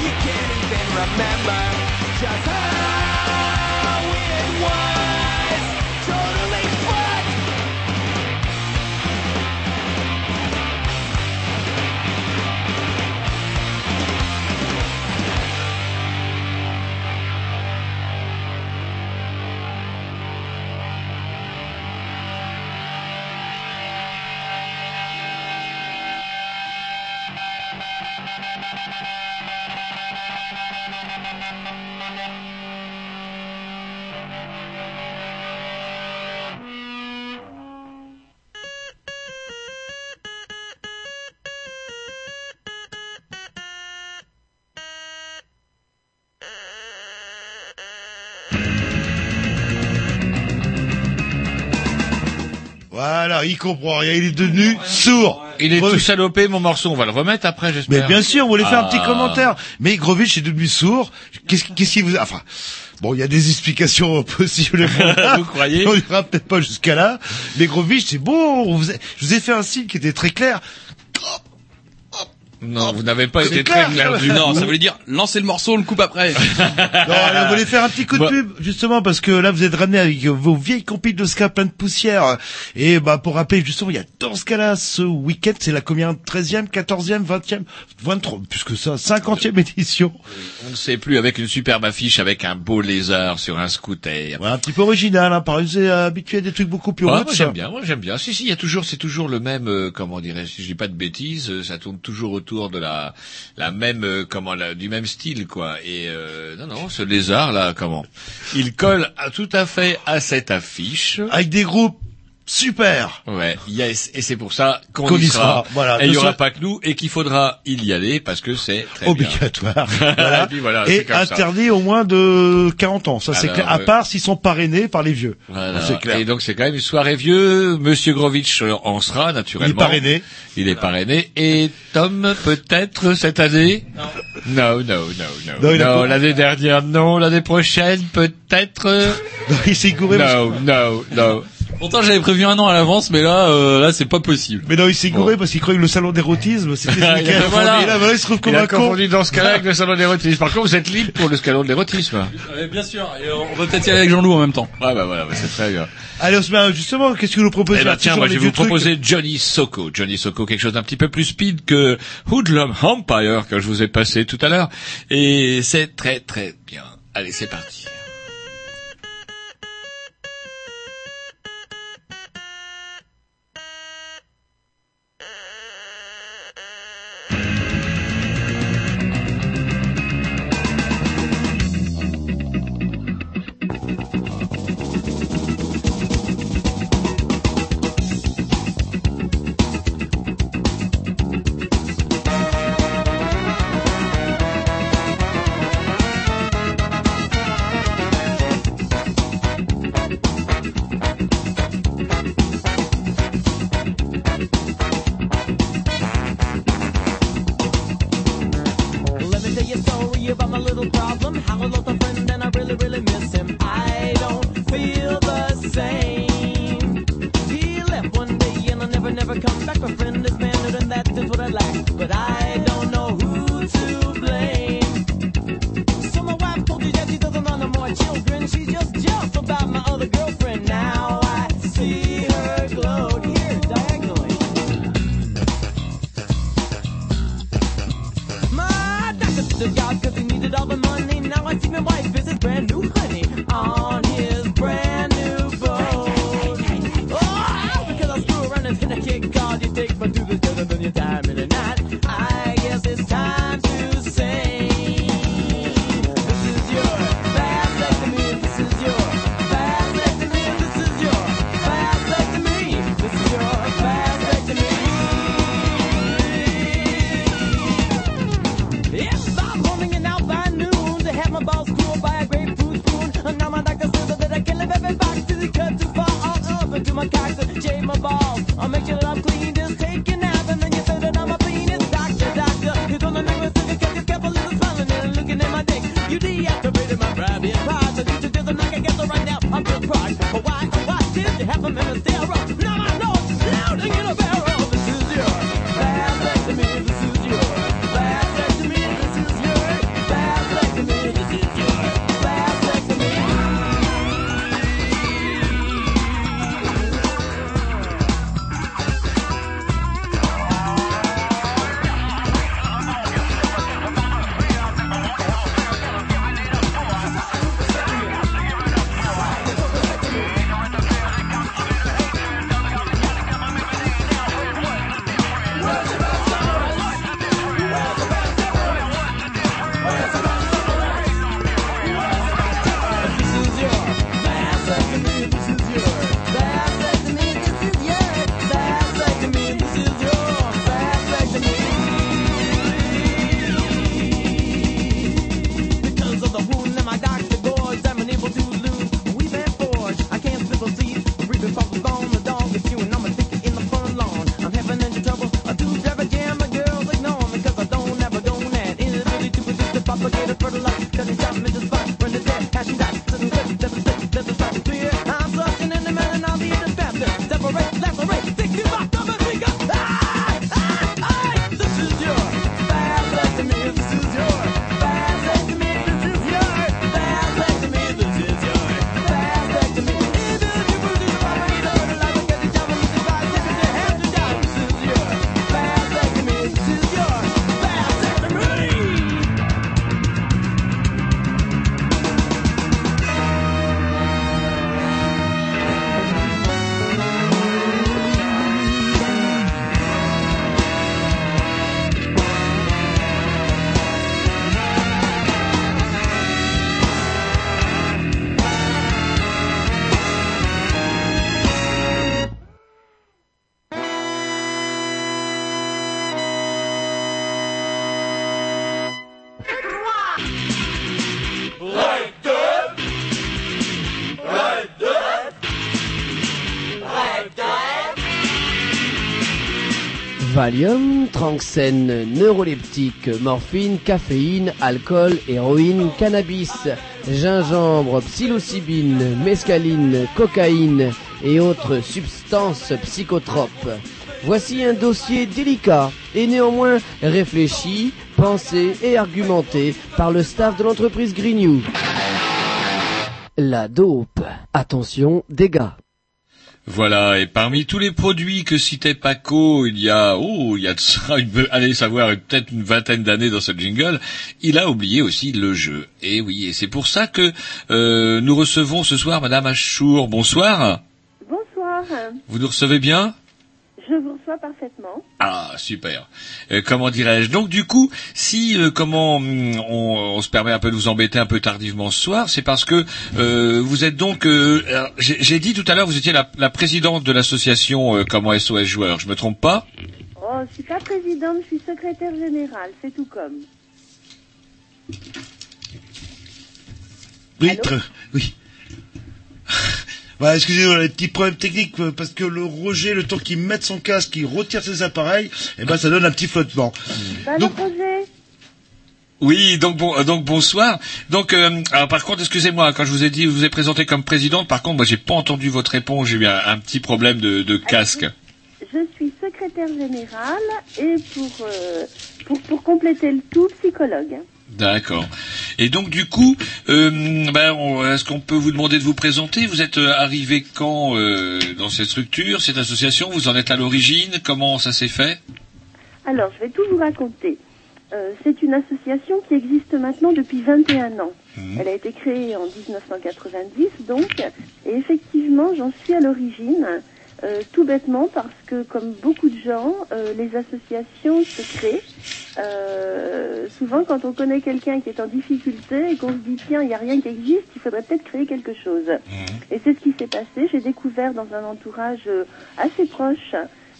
You can't even remember. Just how Voilà, il comprend rien, il est devenu sourd. Il est tout salopé, mon morceau. On va le remettre après, Mais j'espère. bien sûr, on voulait faire un petit Ah. commentaire. Mais Grovitch est devenu sourd. Qu'est-ce qui vous a... Enfin, bon, il y a des explications possibles. Vous croyez On ira peut-être pas jusqu'à là. Mais Grovitch, c'est bon. vous a- Je vous ai fait un signe qui était très clair. Non, vous n'avez pas été clair. très perdu. Non, ça voulait dire lancer le morceau, on le coupe après. Non, allez, on voulait faire un petit coup de Bah. pub, justement, parce que là, vous êtes ramené avec vos vieilles compiles de ska plein de poussière. Et bah, pour rappeler, justement, il y a dans ce cas-là, ce week-end, c'est la combien? 13e, 14e, 20e, 23, plus que ça, 50e édition. On ne sait plus, avec une superbe affiche, avec un beau lézard sur un scooter. Ouais, un petit peu original, hein, par exemple, habitué à des trucs beaucoup plus Ah, moi j'aime bien, moi j'aime bien. Si si, il y a toujours, c'est toujours le même, euh, comment dirais-je, si je dis pas de bêtises, euh, ça tourne toujours autour de la, la même, euh, comment, la, du même style quoi. Et euh, non non, ce lézard là, comment, il colle à- tout à fait à cette affiche. Avec des groupes super. Ouais, yes, et c'est pour ça qu'on Qu'on y y sera. sera, voilà. Et il y aura pas que nous, et qu'il faudra y aller parce que c'est très bien. obligatoire. Voilà. Et puis voilà, Et ça. interdit au moins de 40 ans, ça c'est clair. À part s'ils sont parrainés par les vieux. Voilà. C'est clair. Et donc c'est quand même une soirée vieux. Monsieur Grovitch en sera naturellement. Il est parrainé. Il est parrainé. Et Tom peut-être cette année? Non, non, non, non. Non, a Non, l'année dernière non. L'année prochaine peut-être? Non, il s'est gouré. Non, non, non. Pourtant, j'avais prévu un an à l'avance, mais là, euh, là, c'est pas possible. Mais non, il s'est gouré parce qu'il croyait que le salon d'érotisme, c'était ce week-end. voilà. Et là, voilà, il se trouve comme Il un a con. confondu dans ce cas-là avec le salon d'érotisme. Par contre, vous êtes libre pour le salon de l'érotisme. bien sûr. Et euh, on va peut-être y aller avec Jean-Loup en même temps. Ouais, bah voilà, bah, c'est très bien. Allez, Osman, justement, qu'est-ce que vous nous proposez Eh ben là, tiens, moi je vais vous trucs proposer Johnny Soko. Johnny Soko, quelque chose d'un petit peu plus speed que Hoodlum Empire que je vous ai passé tout à l'heure. Et c'est très très bien. Allez, c'est parti. Valium, Tranxène, neuroleptique, morphine, caféine, alcool, héroïne, cannabis, gingembre, psilocybine, mescaline, cocaïne et autres substances psychotropes. Voici un dossier délicat et néanmoins réfléchi, pensé et argumenté par le staff de l'entreprise Greenew. La dope. Attention, dégâts. Voilà, et parmi tous les produits que citait Paco, il y a, oh, il y a de ça, une, allez savoir, peut-être une vingtaine d'années dans ce jingle, il a oublié aussi le jeu. Et oui, et c'est pour ça que euh, nous recevons ce soir Madame Achour. Bonsoir. Bonsoir. Vous nous recevez bien? Je vous reçois parfaitement. Ah, super. Euh, comment dirais-je? Donc du coup, si euh, comment hum, on, on se permet un peu de vous embêter un peu tardivement ce soir, c'est parce que euh, vous êtes donc, euh, j'ai dit tout à l'heure, vous étiez la, la présidente de l'association euh, comment SOS joueurs. Je me trompe pas? Oh, je suis pas présidente, je suis secrétaire générale, c'est tout comme. Oui, très- oui. Voilà, excusez-moi, les petits problèmes techniques, euh, parce que le Roger, le temps qu'il mette son casque, qu'il retire ses appareils, eh ben, ça donne un petit flottement. Bah, projet Oui, donc bon, euh, donc bonsoir. Donc, euh, alors par contre, excusez-moi, quand je vous ai dit, je vous ai présenté comme présidente, par contre, moi, j'ai pas entendu votre réponse. J'ai eu un, un petit problème de, de casque. Je suis secrétaire générale et pour, euh, pour, pour compléter le tout, psychologue. D'accord. Et donc du coup, euh, ben, est-ce qu'on peut vous demander de vous présenter? Vous êtes euh, arrivé quand euh, dans cette structure, cette association? Vous en êtes à l'origine? Comment ça s'est fait? Alors, je vais tout vous raconter. Euh, c'est une association qui existe maintenant depuis 21 ans. Elle a été créée en 1990, donc, et effectivement, j'en suis à l'origine, euh, tout bêtement parce que, comme beaucoup de gens, euh, les associations se créent. euh, souvent, quand on connaît quelqu'un qui est en difficulté et qu'on se dit, tiens, il n'y a rien qui existe, il faudrait peut-être créer quelque chose. Et c'est ce qui s'est passé. J'ai découvert dans un entourage assez proche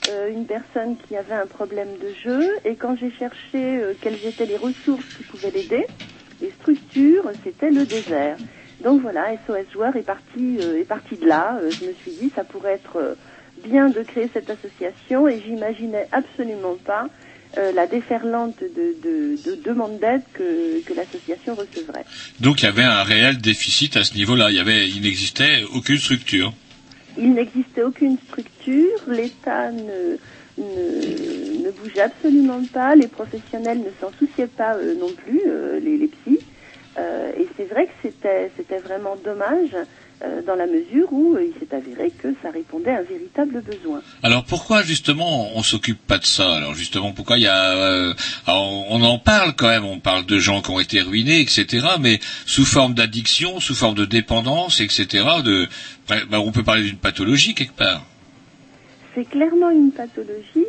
euh, une personne qui avait un problème de jeu et quand j'ai cherché quelles étaient les ressources qui pouvaient l'aider, les structures, c'était le désert. Donc voilà, SOS Joueur est parti, euh, est parti de là. Euh, je me suis dit, ça pourrait être euh, bien de créer cette association et j'imaginais absolument pas la déferlante de, de, de demandes d'aide que, que l'association recevrait. Donc il y avait un réel déficit à ce niveau-là. Il y avait, il n'existait aucune structure. Il n'existait aucune structure, l'État ne, ne, ne bougeait absolument pas, les professionnels ne s'en souciaient pas non plus, les, les psys. Euh, et c'est vrai que c'était, c'était vraiment dommage euh, dans la mesure où euh, il s'est avéré que ça répondait à un véritable besoin. Alors pourquoi justement on s'occupe pas de ça? Alors justement pourquoi il y a euh, alors, on en parle quand même, on parle de gens qui ont été ruinés, etc. Mais sous forme d'addiction, sous forme de dépendance, etc. De, ben, on peut parler d'une pathologie quelque part. C'est clairement une pathologie,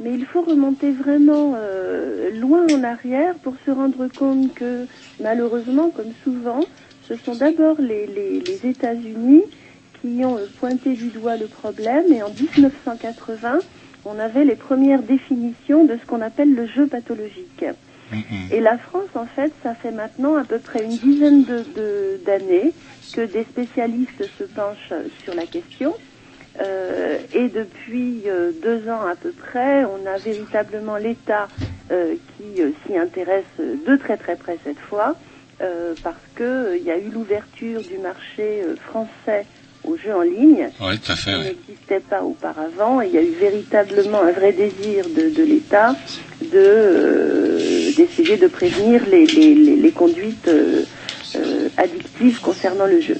mais il faut remonter vraiment euh, loin en arrière pour se rendre compte que malheureusement, comme souvent, ce sont d'abord les, les, les États-Unis qui ont euh, pointé du doigt le problème et en 1980, on avait les premières définitions de ce qu'on appelle le jeu pathologique. Et la France, en fait, ça fait maintenant à peu près une dizaine de- de- d'années que des spécialistes se penchent sur la question. Euh, et depuis euh, deux ans à peu près, on a véritablement l'État euh, qui s'y intéresse de très très près cette fois, parce que euh, il y a eu l'ouverture du marché français aux jeux en ligne Oui, tout à fait. qui ouais. n'existait pas auparavant. Et il y a eu véritablement un vrai désir de, de l'État de d'essayer de prévenir les, les, les, les conduites addictives concernant le jeu.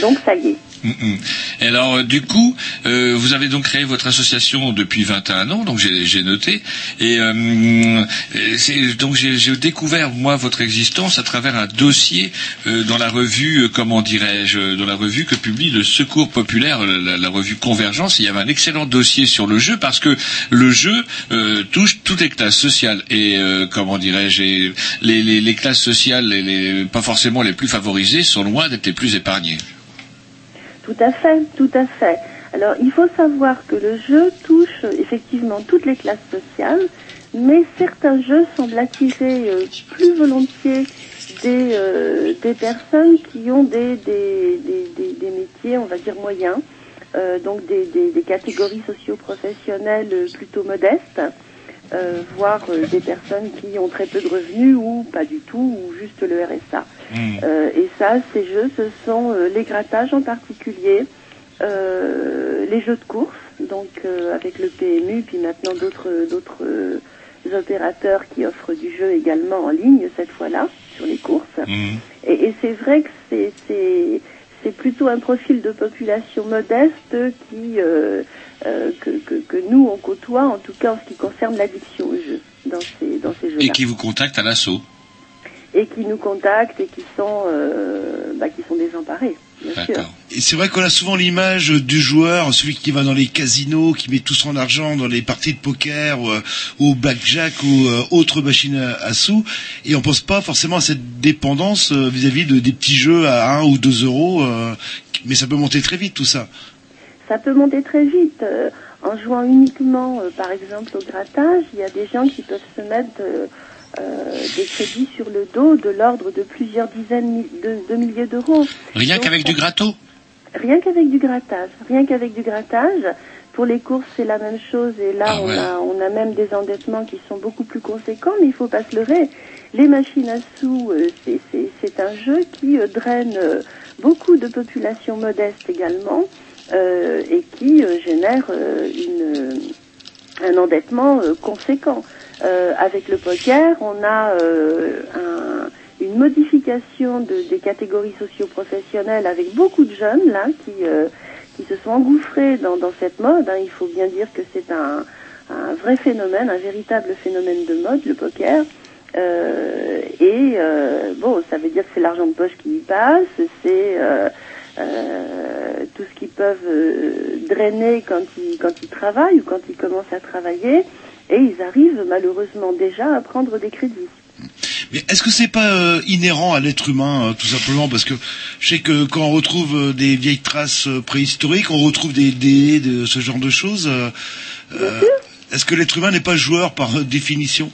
Donc ça y est. Mm, mm. Alors, euh, du coup, euh, vous avez donc créé votre association depuis 21 ans, donc j'ai noté. Et euh, donc j'ai découvert moi votre existence à travers un dossier dans la revue, comment dirais-je, dans la revue que publie le Secours populaire, la, revue Convergence. Il y avait un excellent dossier sur le jeu parce que le jeu touche toutes les classes sociales et comment dirais-je, les, les, les classes sociales, les, les- pas forcément les plus favorisées, sont loin d'être les plus épargnées. Tout à fait, tout à fait. Alors, il faut savoir que le jeu touche effectivement toutes les classes sociales, mais certains jeux semblent attirer euh, plus volontiers des, euh, des personnes qui ont des, des, des, des- métiers, on va dire, moyens. euh, donc des, des, des catégories socio-professionnelles plutôt modestes, voire des personnes qui ont très peu de revenus ou pas du tout, ou juste le RSA. Euh, et ça, ces jeux, ce sont euh, les grattages en particulier, euh, les jeux de course, donc avec le PMU, puis maintenant d'autres d'autres opérateurs qui offrent du jeu également en ligne cette fois-là sur les courses. Et, et c'est vrai que c'est c'est plutôt un profil de population modeste qui euh, euh, que, que que nous on côtoie en tout cas en ce qui concerne l'addiction au jeu dans ces dans ces jeux-là Et qui vous contactent à l'assaut. Et qui nous contactent et qui sont euh, bah, qui sont désemparés c'est vrai qu'on a souvent l'image du joueur, celui qui va dans les casinos, qui met tout son argent dans les parties de poker ou, euh, au blackjack ou euh, autre machine à, à sous, et on pense pas forcément à cette dépendance euh, vis-à-vis de des petits jeux à 1 ou 2 euros, euh, mais ça peut monter très vite tout ça. Ça peut monter très vite. euh, en jouant uniquement, euh, par exemple, au grattage, il y a des gens qui peuvent se mettre euh, euh, des crédits sur le dos de l'ordre de plusieurs dizaines de, de milliers d'euros. Rien qu'avec du gratto. Rien qu'avec du grattage. Rien qu'avec du grattage. Pour les courses, c'est la même chose. Et là, Ah on, a, on a même des endettements qui sont beaucoup plus conséquents. Mais il faut pas se leurrer. Les machines à sous, euh, c'est- un jeu qui euh, draine euh, beaucoup de populations modestes également euh, et qui euh, génère euh, une, euh, un endettement euh, conséquent. Euh, avec le poker, on a euh, un- une modification de, des catégories socio-professionnelles avec beaucoup de jeunes là qui, euh, qui se sont engouffrés dans, dans cette mode. hein. Il faut bien dire que c'est un, un vrai phénomène, un véritable phénomène de mode, le poker. Euh, et euh, bon, ça veut dire que c'est l'argent de poche qui y passe, c'est euh, tout ce qu'ils peuvent drainer quand ils, quand ils travaillent ou quand ils commencent à travailler, et ils arrivent malheureusement déjà à prendre des crédits. Mais est-ce que c'est pas euh, inhérent à l'être humain, euh, tout simplement? Parce que je sais que quand on retrouve euh, des vieilles traces préhistoriques, on retrouve des dés, de ce genre de choses. est-ce que l'être humain n'est pas joueur par définition?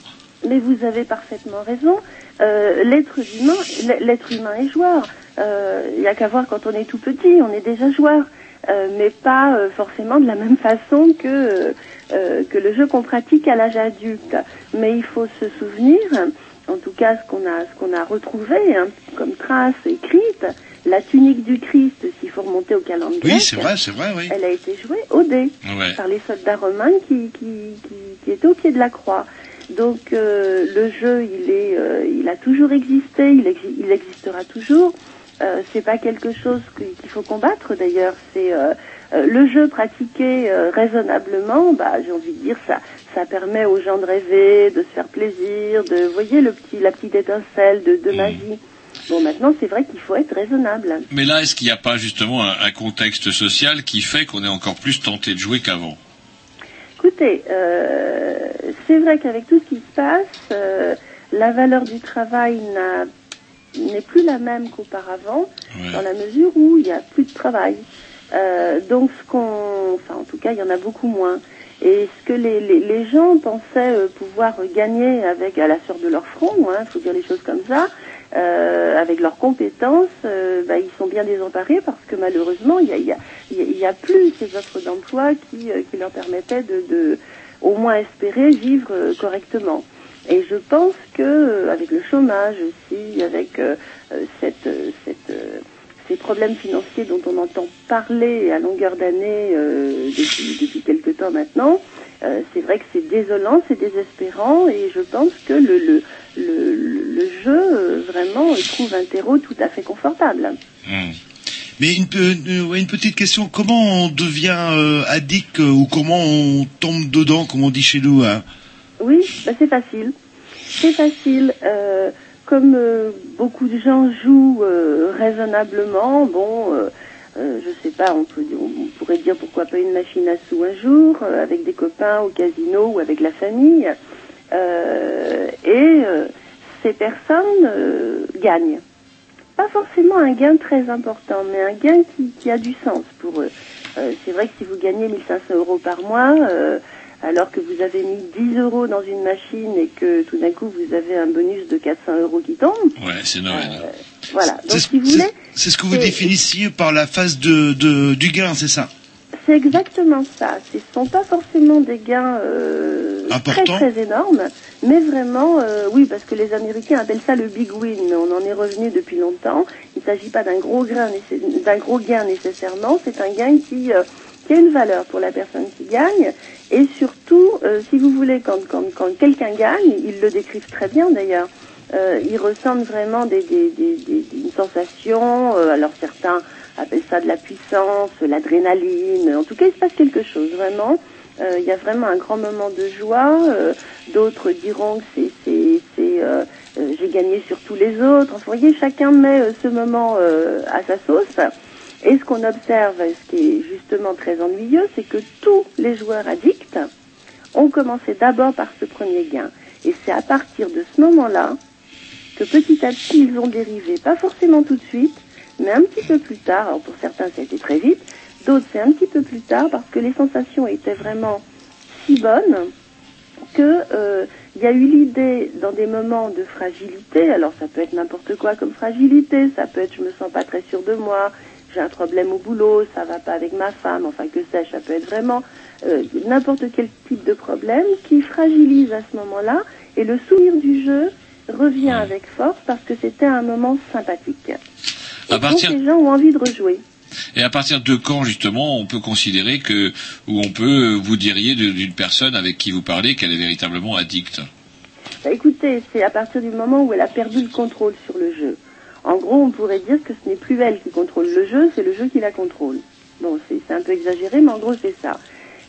Mais vous avez parfaitement raison. L'être humain, l'être humain est joueur. Il n'y a qu'à voir quand on est tout petit, on est déjà joueur, mais pas forcément de la même façon que euh, que le jeu qu'on pratique à l'âge adulte. Mais il faut se souvenir, en tout cas ce qu'on a ce qu'on a retrouvé hein, comme trace écrite, la tunique du Christ, s'il faut remonter au calendrier. Oui, c'est vrai, c'est vrai, oui. Elle a été jouée au dé Ouais. par les soldats romains qui, qui, qui, qui étaient au pied de la croix. Donc euh, le jeu, il est, euh, il a toujours existé, il, exi- il existera toujours. Euh, c'est pas quelque chose qu'il faut combattre d'ailleurs. C'est euh, euh, le jeu pratiqué euh, raisonnablement. Bah, j'ai envie de dire ça, ça permet aux gens de rêver, de se faire plaisir, de, vous voyez le petit, la petite étincelle de, de magie. Bon, maintenant c'est vrai qu'il faut être raisonnable. Mais là, est-ce qu'il n'y a pas justement un, un contexte social qui fait qu'on est encore plus tenté de jouer qu'avant? Écoutez, euh, c'est vrai qu'avec tout ce qui se passe, la valeur du travail n'est plus la même qu'auparavant, dans la mesure où il n'y a plus de travail. Euh, donc, ce qu'on, enfin, en tout cas, il y en a beaucoup moins. Et ce que les, les, les gens pensaient euh, pouvoir gagner avec à la sueur de leur front, il faut dire les choses comme ça, euh, avec leurs compétences, euh, bah, ils sont bien désemparés parce que malheureusement, il y a, y a, y a- plus ces offres d'emploi qui, euh, qui leur permettaient de, de, au moins espérer vivre correctement. Et je pense que avec le chômage aussi, avec cette, cette, ces problèmes financiers dont on entend parler à longueur d'année euh, depuis, depuis quelque temps maintenant, euh, c'est vrai que c'est désolant, c'est désespérant, et je pense que le, le, le, le- le jeu euh, vraiment trouve un terreau tout à fait confortable. Mais une, petite question, comment on devient euh, addict ou comment on tombe dedans, comme on dit chez nous hein? Oui, bah c'est facile. C'est facile. Euh, comme euh, beaucoup de gens jouent euh, raisonnablement, bon, euh, euh, je sais pas, on, pourrait dire pourquoi pas une machine à sous un jour, avec des copains au casino ou avec la famille. Et ces personnes gagnent. Pas forcément un gain très important, mais un gain qui, a du sens pour eux. C'est vrai que si vous gagnez 1500 euros par mois, alors que vous avez mis 10 euros dans une machine et que tout d'un coup vous avez un bonus de 400 euros qui tombe, Ouais, c'est Noël. voilà. Donc si vous voulez, c'est ce que vous définissiez par la phase de, de, du gain, c'est ça? C'est exactement ça. Ce ne sont pas forcément des gains euh, très très énormes, mais vraiment, euh, oui, parce que les Américains appellent ça le big win, mais on en est revenu depuis longtemps. Il ne s'agit pas d'un gros, nécess- d'un gros gain nécessairement, c'est un gain qui, euh, qui a une valeur pour la personne qui gagne, et surtout, euh, si vous voulez, quand, quand, quand quelqu'un gagne, ils le décrivent très bien d'ailleurs, euh, ils ressentent vraiment des, des, des, des- une sensation, euh, alors certains appellent ça de la puissance, l'adrénaline, en tout cas il se passe quelque chose, vraiment. Euh, Il y a vraiment un grand moment de joie. euh, D'autres diront que c'est, euh, j'ai gagné sur tous les autres. Vous voyez, chacun met ce moment à sa sauce. Et ce qu'on observe, ce qui est justement très ennuyeux, c'est que tous les joueurs addicts ont commencé d'abord par ce premier gain. Et c'est à partir de ce moment-là que petit à petit ils ont dérivé, pas forcément tout de suite, mais un petit peu plus tard. Alors pour certains, ça a été très vite. D'autres, c'est un petit peu plus tard parce que les sensations étaient vraiment si bonnes que euh, il y a eu l'idée dans des moments de fragilité. Alors ça peut être n'importe quoi comme fragilité. Ça peut être je me sens pas très sûr de moi, j'ai un problème au boulot, ça va pas avec ma femme. Enfin que sais-je, ça peut être vraiment euh, n'importe quel type de problème qui fragilise à ce moment-là. Et le souvenir du jeu revient avec force parce que c'était un moment sympathique. À Donc les gens ont envie de rejouer. et à partir de quand justement on peut considérer que ou on peut vous diriez d'une personne avec qui vous parlez qu'elle est véritablement addicte. Bah, écoutez, c'est à partir du moment où elle a perdu le contrôle sur le jeu. En gros, on pourrait dire que ce n'est plus elle qui contrôle le jeu, c'est le jeu qui la contrôle. Bon, c'est un peu exagéré, mais en gros, c'est ça.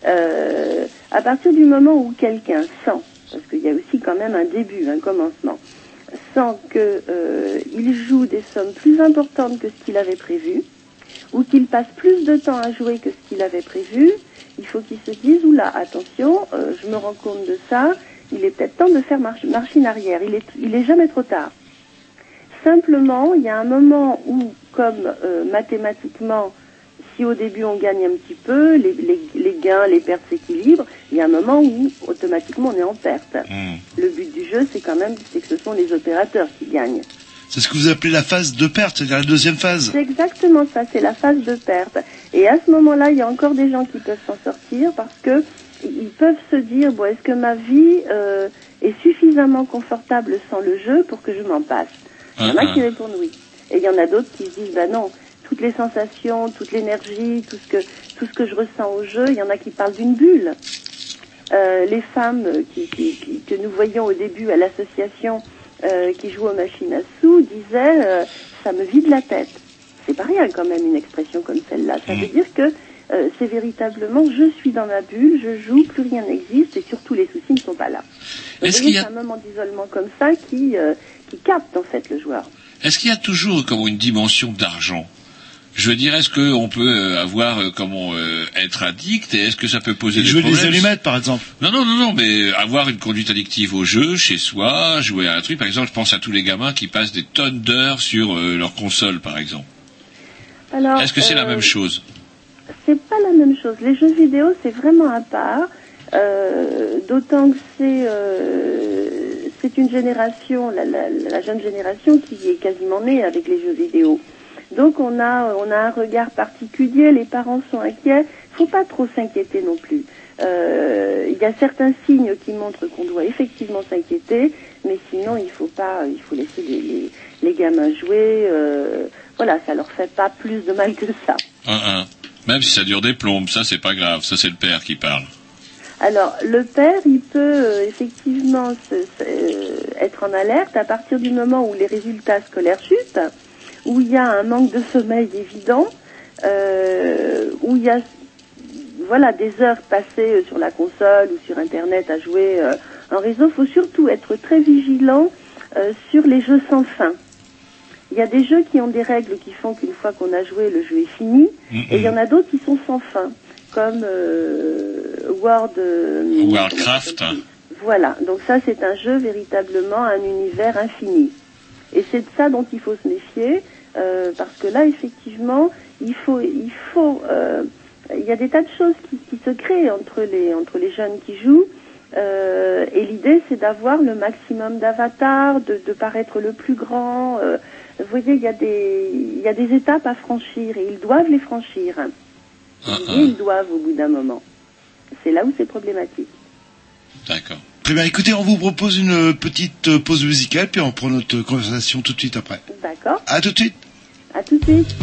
Euh, à partir du moment où quelqu'un sent, parce qu'il y a aussi quand même un début, un commencement, sent que euh, joue des sommes plus importantes que ce qu'il avait prévu, ou qu'il passe plus de temps à jouer que ce qu'il avait prévu, il faut qu'il se dise, oula, attention, euh, je me rends compte de ça, il est peut-être temps de faire marche, machine arrière, il est, il est jamais trop tard. Simplement, il y a un moment où, comme euh, mathématiquement, si au début on gagne un petit peu, les, les, les gains, les pertes s'équilibrent, il y a un moment où automatiquement on est en perte. Le but du jeu, c'est quand même c'est que ce sont les opérateurs qui gagnent. C'est ce que vous appelez la phase de perte, c'est-à-dire la deuxième phase. C'est exactement ça, c'est la phase de perte. Et à ce moment-là, il y a encore des gens qui peuvent s'en sortir parce que ils peuvent se dire bon, est-ce que ma vie euh, est suffisamment confortable sans le jeu pour que je m'en passe? Il y en a qui répondent oui. Et il y en a d'autres qui se disent bah non, toutes les sensations, toute l'énergie, tout ce que tout ce que je ressens au jeu, il y en a qui parlent d'une bulle. Euh, les femmes qui, qui- qui- que nous voyions au début à l'association euh, qui jouent aux machines à sous disaient euh, ça me vide la tête. C'est pas rien quand même une expression comme celle-là. Ça veut dire que euh, c'est véritablement je suis dans ma bulle, je joue, plus rien n'existe et surtout les soucis ne sont pas là. Donc, Est-ce vous voyez, qu'il y a- c'est un moment d'isolement comme ça qui euh, qui capte en fait le joueur. Est-ce qu'il y a toujours comme une dimension d'argent? Je veux dire, est-ce qu'on peut euh, avoir euh, comment euh, être addict et est-ce que ça peut poser des Jouer des problèmes allumettes, par exemple? Non, non, non, non, mais avoir une conduite addictive au jeu, chez soi, jouer à un truc. Par exemple, je pense à tous les gamins qui passent des tonnes d'heures sur euh, leur console, par exemple. Alors, Est-ce que c'est la même chose? C'est pas la même chose. Les jeux vidéo, c'est vraiment à part. Euh, D'autant que c'est euh, c'est une génération, la, jeune génération, qui est quasiment née avec les jeux vidéo. Donc on a on a un regard particulier. Les parents sont inquiets. Faut pas trop s'inquiéter non plus. Euh, Il y a certains signes qui montrent qu'on doit effectivement s'inquiéter, mais sinon il faut pas, il faut laisser les, gamins jouer. euh, voilà, ça leur fait pas plus de mal que ça. Même si ça dure des plombes, ça c'est pas grave, ça c'est le père qui parle. Alors, le père, il peut euh, effectivement se- se- euh, être en alerte à partir du moment où les résultats scolaires chutent, où il y a un manque de sommeil évident, euh, où il y a voilà des heures passées sur la console ou sur Internet à jouer en réseau. Il faut surtout être très vigilant sur les jeux sans fin. Il y a des jeux qui ont des règles qui font qu'une fois qu'on a joué, le jeu est fini, et il y en a d'autres qui sont sans fin, comme euh, World, euh, Warcraft. voilà, donc ça c'est un jeu véritablement un univers infini. Et c'est de ça dont il faut se méfier, euh, parce que là effectivement, il faut, il faut, euh, il y a des tas de choses qui, qui se créent entre les entre les jeunes qui jouent. euh, et l'idée, c'est d'avoir le maximum d'avatars, de, de paraître le plus grand. vous voyez, il y a des il y a des étapes à franchir et ils doivent les franchir. Ah, ils doivent au bout d'un moment. C'est là où c'est problématique. D'accord. Très bien, écoutez, on vous propose une petite euh, pause musicale, puis on prend notre conversation tout de suite après. D'accord À tout de suite. À tout de suite.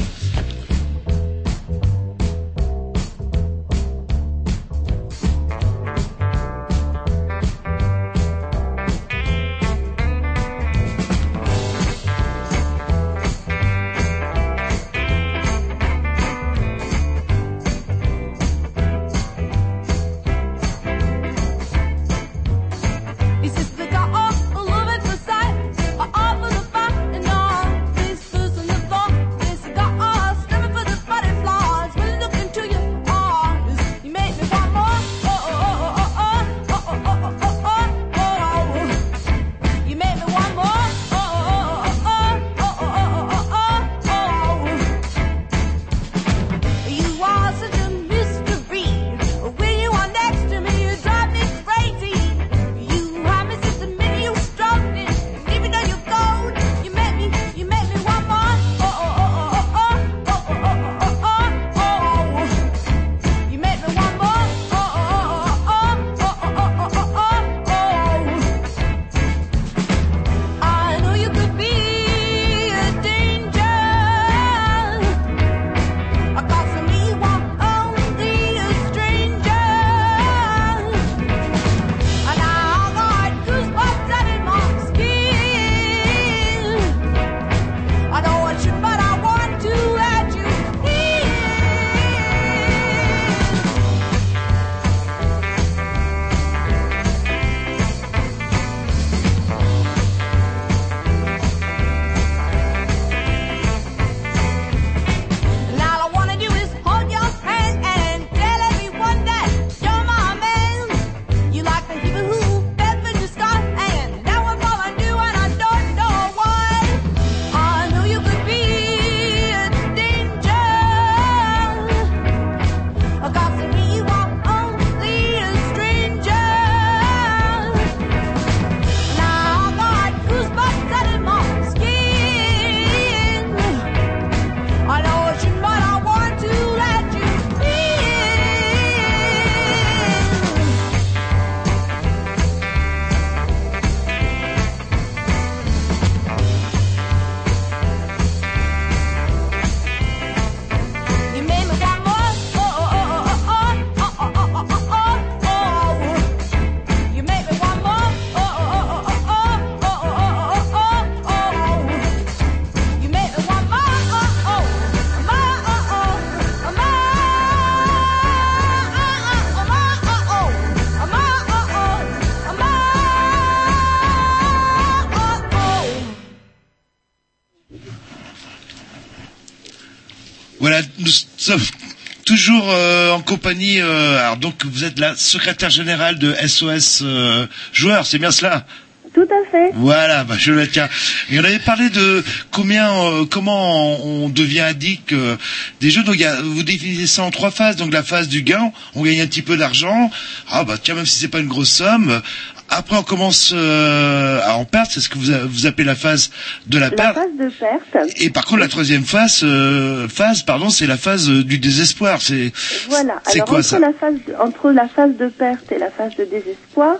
Compagnie. euh, alors donc vous êtes la secrétaire générale de SOS euh, joueurs, c'est bien cela Tout à fait. Voilà, bah, je le tiens. Et on avait parlé de combien, euh, comment on, on devient addict euh, des jeux. Donc y a, vous définissez ça en trois phases. Donc la phase du gain, on gagne un petit peu d'argent. Ah bah tiens, même si c'est pas une grosse somme. Après on commence euh, à en perdre. C'est ce que vous, vous appelez la phase de la La perte. phase de perte. Et par contre la troisième phase, euh, phase, pardon, c'est la phase euh, du désespoir. C'est Voilà. c'est quoi entre ça la phase entre la phase de perte et la phase de désespoir,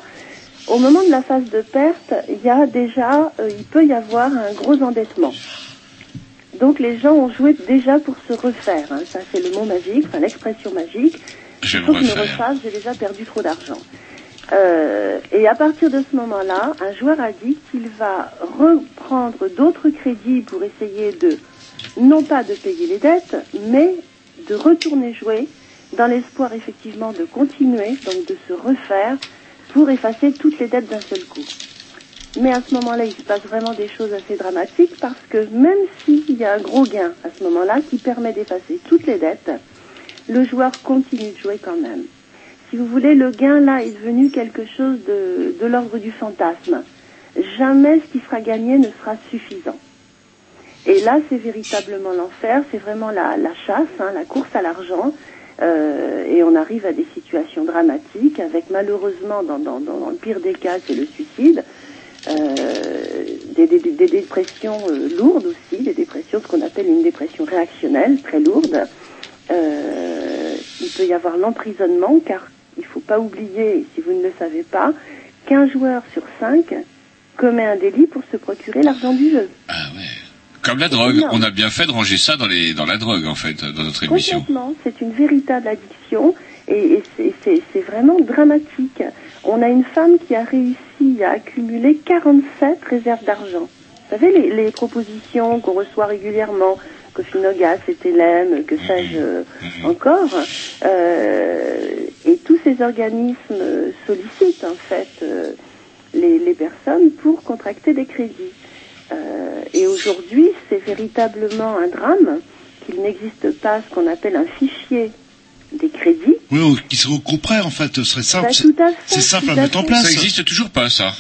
au moment de la phase de perte, il y a déjà, euh, il peut y avoir un gros endettement. Donc les gens ont joué déjà pour se refaire. hein. Ça c'est le mot magique, enfin l'expression magique. Je Il vais faut me que je me refaire. refasse, j'ai déjà perdu trop d'argent. Euh, et à partir de ce moment-là, un joueur a dit qu'il va reprendre d'autres crédits pour essayer de, non pas de payer les dettes, mais de retourner jouer dans l'espoir effectivement de continuer, donc de se refaire pour effacer toutes les dettes d'un seul coup. Mais à ce moment-là, il se passe vraiment des choses assez dramatiques parce que même s'il y a un gros gain à ce moment-là qui permet d'effacer toutes les dettes, le joueur continue de jouer quand même. Si vous voulez, le gain là est devenu quelque chose de, de l'ordre du fantasme. Jamais ce qui sera gagné ne sera suffisant. Et là, c'est véritablement l'enfer, c'est vraiment la, chasse, hein, la course à l'argent, euh, et on arrive à des situations dramatiques, avec malheureusement, dans, le pire des cas, c'est le suicide, euh, des, dépressions euh, lourdes aussi, des dépressions, ce qu'on appelle une dépression réactionnelle, très lourde, euh, peut y avoir l'emprisonnement, car il ne faut pas oublier, si vous ne le savez pas, qu'un joueur sur cinq commet un délit pour se procurer l'argent du jeu. Comme la drogue. énorme. On a bien fait de ranger ça dans les dans la drogue en fait dans notre émission. Complètement, c'est une véritable addiction et, et c'est- vraiment dramatique. On a une femme qui a réussi à accumuler 47 réserves d'argent. Vous savez, les, les propositions qu'on reçoit régulièrement, Cofinogas, Etelem, que sais-je euh, encore, euh, et tous ces organismes sollicitent en fait euh, les, les personnes pour contracter des crédits. Euh, et aujourd'hui, c'est véritablement un drame qu'il n'existe pas ce qu'on appelle un fichier des crédits. Oui, ou qui se regrouperait en fait, ce serait simple. Bah, c'est- tout à fait, c'est simple tout à à mettre en place. Ça existe toujours pas ça.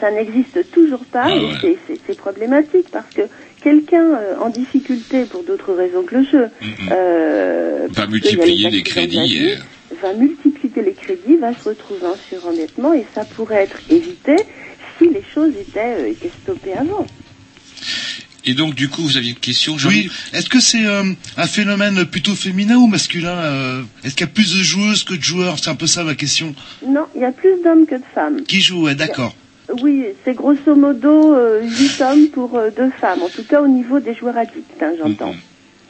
Ça n'existe toujours pas Ah et ouais. c'est- c'est- c'est problématique parce que quelqu'un euh, en difficulté pour d'autres raisons que le jeu euh, Va parce qu'il y a multiplier les crédits. la vie, et- va multiplier les crédits, va se retrouver en surendettement et ça pourrait être évité si les choses étaient, euh, étaient stoppées avant. Et donc du coup vous aviez une question. Jean Oui, est-ce que c'est euh, un phénomène plutôt féminin ou masculin euh, Est-ce qu'il y a plus de joueuses que de joueurs? C'est un peu ça ma question. Non, il y a plus d'hommes que de femmes. Qui joue ouais, D'accord. Oui, c'est grosso modo euh, 8 hommes pour euh, 2 femmes, en tout cas au niveau des joueurs addicts, hein, j'entends.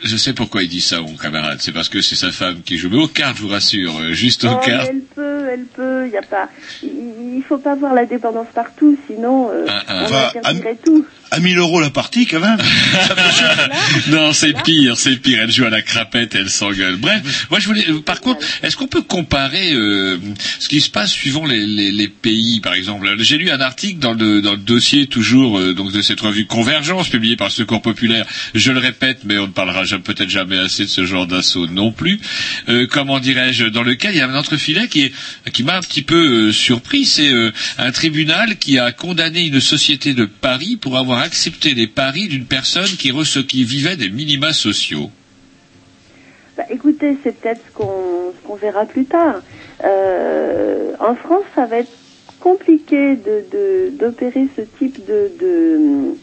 Je sais pourquoi il dit ça, mon camarade. C'est parce que c'est sa femme qui joue. Mais aux cartes, je vous rassure, euh, juste aux Oh, cartes. elle peut, elle peut, il y a pas, il faut pas voir la dépendance partout, sinon euh, Ah, ah. on Enfin, interdirait tout. À 1000 euros la partie quand même. Non, c'est pire, c'est pire. Elle joue à la crapette, elle s'engueule. Bref, moi je voulais. euh, Par contre, est-ce qu'on peut comparer euh, ce qui se passe suivant les, les, les pays, par exemple? J'ai lu un article dans le dans le dossier toujours euh, donc de cette revue Convergence publiée par le Secours populaire. Je le répète, mais on ne parlera peut-être jamais assez de ce genre d'assaut non plus. Euh, comment dirais-je Dans lequel il y a un entrefilet qui qui m'a un petit peu euh, surpris. C'est euh, un tribunal qui a condamné une société de Paris pour avoir accepté les paris d'une personne qui, vivait des minima sociaux. Bah, écoutez, c'est peut-être ce qu'on verra plus tard. En France, ça va être compliqué d'opérer ce type de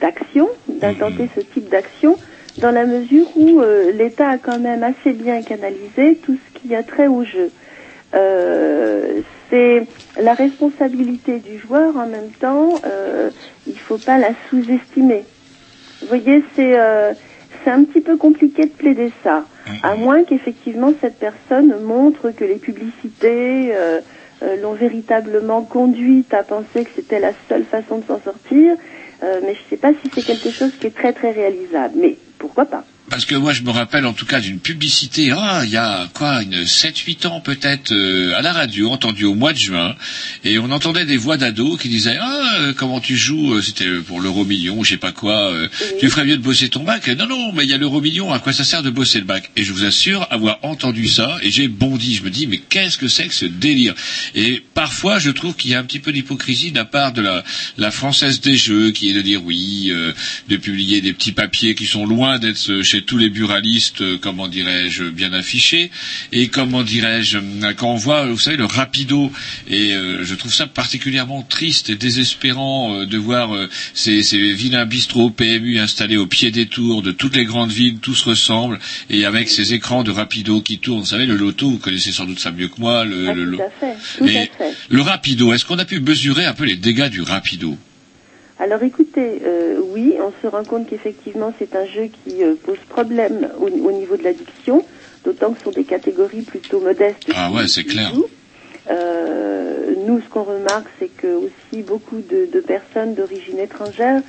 d'action, d'intenter ce type d'action, dans la mesure où euh, l'État a quand même assez bien canalisé tout ce qui a trait au jeu. Euh, c'est la responsabilité du joueur en même temps, euh, il faut pas la sous-estimer. Vous voyez, c'est euh, c'est un petit peu compliqué de plaider ça, à moins qu'effectivement cette personne montre que les publicités euh, euh, l'ont véritablement conduite à penser que c'était la seule façon de s'en sortir. Euh, mais je ne sais pas si c'est quelque chose qui est très très réalisable. Mais pourquoi pas? Parce que moi, je me rappelle en tout cas d'une publicité, ah, il y a quoi, une 7-8 ans peut-être, euh, à la radio, entendue au mois de juin, et on entendait des voix d'ados qui disaient, ah, euh, comment tu joues, euh, c'était pour l'euro million, je sais pas quoi, euh, tu ferais mieux de bosser ton bac? Non, non, mais il y a l'euro million, à quoi ça sert de bosser le bac? Et je vous assure avoir entendu ça, et j'ai bondi, je me dis, mais qu'est-ce que c'est que ce délire? Et parfois, je trouve qu'il y a un petit peu d'hypocrisie de la part de la, la française des jeux, qui est de dire oui, de publier des petits papiers qui sont loin d'être euh, tous les buralistes, euh, comment dirais-je, bien affichés, et comment dirais-je, euh, quand on voit, vous savez, le rapido, et euh, je trouve ça particulièrement triste et désespérant euh, de voir euh, ces, ces vilains bistrots PMU installés au pied des tours de toutes les grandes villes, tous ressemblent, et avec ces écrans de rapido qui tournent, vous savez, le loto, vous connaissez sans doute ça mieux que moi, le, Ah, le, Tout lo- à fait, tout à et fait. le rapido, est-ce qu'on a pu mesurer un peu les dégâts du rapido? Alors écoutez, euh, oui, on se rend compte qu'effectivement c'est un jeu qui euh, pose problème au, au niveau de l'addiction, d'autant que ce sont des catégories plutôt modestes. Ah ouais, c'est clair. Euh, nous, ce qu'on remarque, c'est que aussi beaucoup de, de personnes d'origine étrangère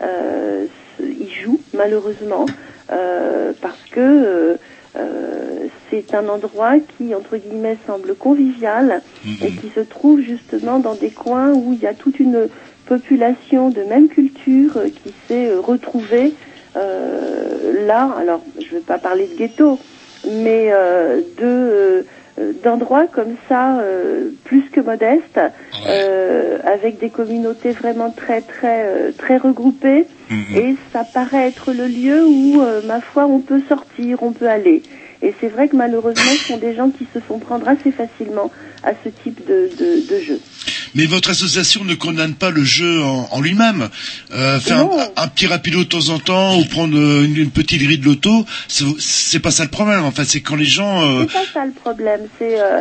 euh, y jouent malheureusement euh, parce que euh, euh, c'est un endroit qui, entre guillemets, semble convivial et qui se trouve justement dans des coins où il y a toute une population de même culture euh, qui s'est euh, retrouvée euh, là. Alors, je ne veux pas parler de ghetto, mais euh, de d'endroits comme ça, euh, plus que modestes, euh, avec des communautés vraiment très très euh, très regroupées. Et ça paraît être le lieu où, euh, ma foi, on peut sortir, on peut aller. Et c'est vrai que malheureusement, ce sont des gens qui se font prendre assez facilement à ce type de, de, de jeu. Mais votre association ne condamne pas le jeu en, en lui-même. Euh, faire un, un petit rapido de temps en temps ou prendre euh, une, une petite grille de loto, c'est c'est pas ça le problème. En fait, c'est quand les gens, euh, C'est pas ça le problème. C'est euh,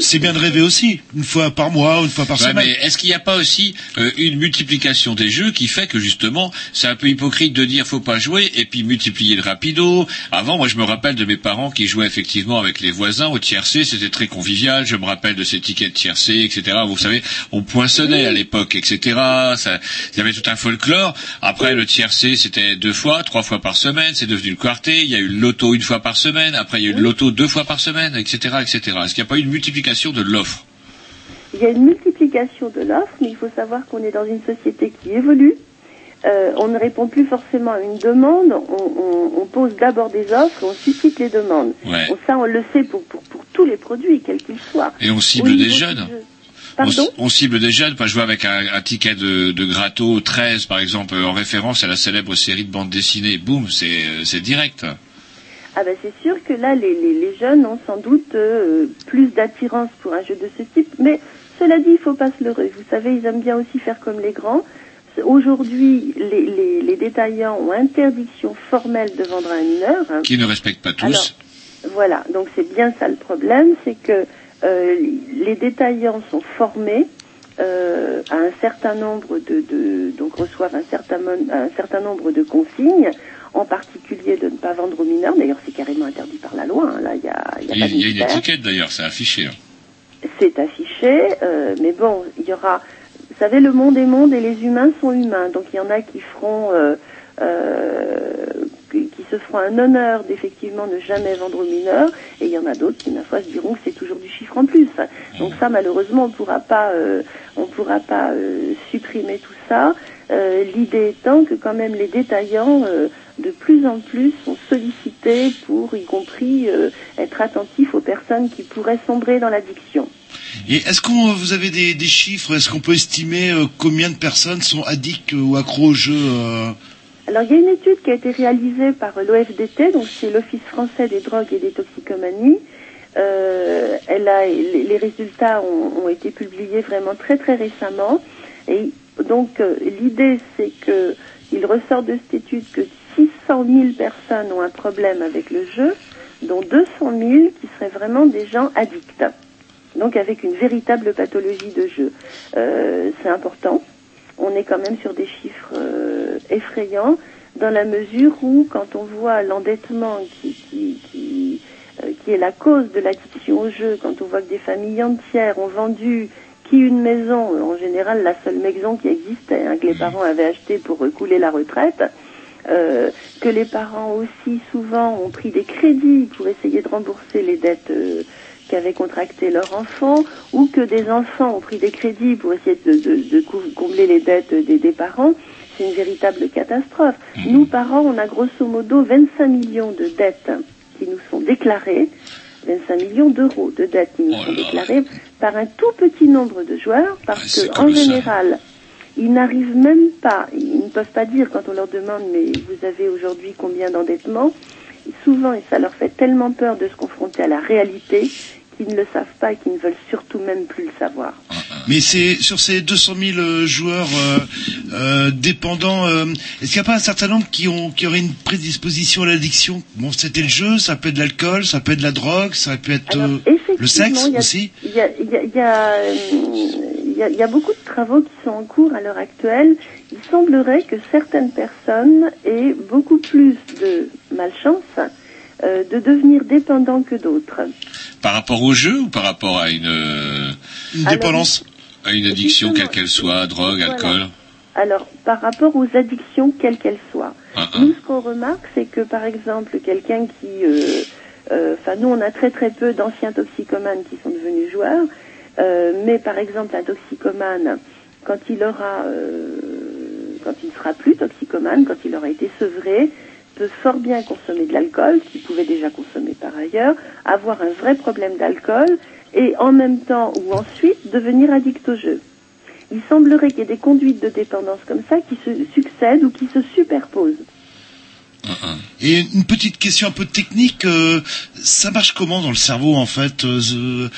c'est bien de rêver aussi, une fois par mois, une fois par Ouais, semaine. mais est-ce qu'il n'y a pas aussi euh, une multiplication des jeux qui fait que justement c'est un peu hypocrite de dire faut pas jouer et puis multiplier le rapido. Avant, moi je me rappelle de mes parents qui jouaient effectivement avec les voisins au tiercé, c'était très convivial. Je me rappelle de ces tickets de tiercé, etc. Vous savez, on poinçonnait à l'époque, etc. Ça, il y avait tout un folklore. Après le tiercé, c'était deux fois, trois fois par semaine. C'est devenu le quarté. Il y a eu le loto une fois par semaine. Après, il y a eu le loto deux fois par semaine, etc., etc. Est-ce n'y a pas eu une multiplication de l'offre Il y a une multiplication de l'offre, mais il faut savoir qu'on est dans une société qui évolue. Euh, on ne répond plus forcément à une demande, on, on- on pose d'abord des offres et on suscite les demandes. Ouais. Ça, on le sait pour, pour, pour tous les produits, quels qu'ils soient. Et on cible des jeunes. jeu. On, cible des jeunes, pas jouer avec un, un ticket de, de Gratto 13 par exemple en référence à la célèbre série de bande dessinée. Boum, c'est euh, c'est direct. Ah ben c'est sûr que là, les, les, les jeunes ont sans doute euh, plus d'attirance pour un jeu de ce type, mais cela dit, il faut pas se leurrer. Vous savez, ils aiment bien aussi faire comme les grands. Aujourd'hui, les, les, les détaillants ont interdiction formelle de vendre à un mineur. hein. Qui ne respectent pas tous. Alors, voilà, donc c'est bien ça le problème, c'est que euh, les détaillants sont formés euh, à un certain nombre de, de donc reçoivent un certain, un certain nombre de consignes, en particulier de ne pas vendre aux mineurs. D'ailleurs, c'est carrément interdit par la loi. hein. Là, il y a, y a y a, de il y a une étiquette d'ailleurs, c'est affiché. hein. C'est affiché, euh, mais bon, il y aura. Vous savez, le monde est monde et les humains sont humains. Donc il y en a qui feront, euh, euh, qui, qui se feront un honneur d'effectivement ne jamais vendre aux mineurs, et il y en a d'autres qui, ma foi, se diront que c'est toujours du chiffre en plus. Donc ça, malheureusement, on pourra pas, on pourra pas supprimer tout ça. Euh, L'idée étant que quand même les détaillants euh, de plus en plus sont sollicités pour, y compris, euh, être attentifs aux personnes qui pourraient sombrer dans l'addiction. Et est-ce qu'on vous avez des, des chiffres Est-ce qu'on peut estimer combien de personnes sont addicts ou accros au jeu Alors, il y a une étude qui a été réalisée par l'OFDT, donc c'est l'Office français des drogues et des toxicomanies. Euh, elle a, les, les résultats ont, ont été publiés vraiment très très récemment. Et donc, euh, l'idée, c'est que il ressort de cette étude que 600 000 personnes ont un problème avec le jeu, dont 200 000 qui seraient vraiment des gens addicts. Donc, avec une véritable pathologie de jeu. Euh, c'est important on est quand même sur des chiffres euh, effrayants dans la mesure où quand on voit l'endettement qui, qui, qui, euh, qui est la cause de l'addiction au jeu, quand on voit que des familles entières ont vendu une maison, en général la seule maison qui existait, hein, que les parents avaient acheté pour couler la retraite, euh, que les parents aussi souvent ont pris des crédits pour essayer de rembourser les dettes euh, qu'avaient contracté leurs enfants, ou que des enfants ont pris des crédits pour essayer de, de- de cou- combler les dettes des, des parents, c'est une véritable catastrophe. Nous, parents, on a grosso modo 25 millions de dettes qui nous sont déclarées, 25 millions d'euros de dettes qui nous sont déclarées par un tout petit nombre de joueurs, parce c'est que en colossal. général, ils n'arrivent même pas, ils ne peuvent pas dire quand on leur demande mais vous avez aujourd'hui combien d'endettement Souvent, et ça leur fait tellement peur de se confronter à la réalité qu'ils ne le savent pas et qu'ils ne veulent surtout même plus le savoir. Mais c'est sur ces 200 000 euh, joueurs euh, euh, dépendants, euh, est-ce qu'il n'y a pas un certain nombre qui ont qui auraient une prédisposition à l'addiction? Bon, c'était le jeu, ça peut être de l'alcool, ça peut être de la drogue, ça peut être euh, le sexe y a- aussi. Il y a, y a beaucoup de travaux qui sont en cours à l'heure actuelle. Il semblerait que certaines personnes aient beaucoup plus de malchance euh, de devenir dépendants que d'autres. Par rapport au jeu ou par rapport à une, euh, Une Alors, dépendance à une addiction quelle qu'elle soit, drogue, voilà. alcool Alors, par rapport aux addictions, quelles qu'elles soient, Ah, ah. nous, ce qu'on remarque, c'est que, par exemple, quelqu'un qui... euh, euh, Enfin, nous, on a très très peu d'anciens toxicomanes qui sont devenus joueurs, euh, mais par exemple, un toxicomane, quand il aura... euh, quand il ne sera plus toxicomane, quand il aura été sevré, peut fort bien consommer de l'alcool, qu'il pouvait déjà consommer par ailleurs, avoir un vrai problème d'alcool, et en même temps ou ensuite devenir addict au jeu. Il semblerait qu'il y ait des conduites de dépendance comme ça qui se succèdent ou qui se superposent. Et une petite question un peu technique, euh, ça marche comment dans le cerveau en fait euh,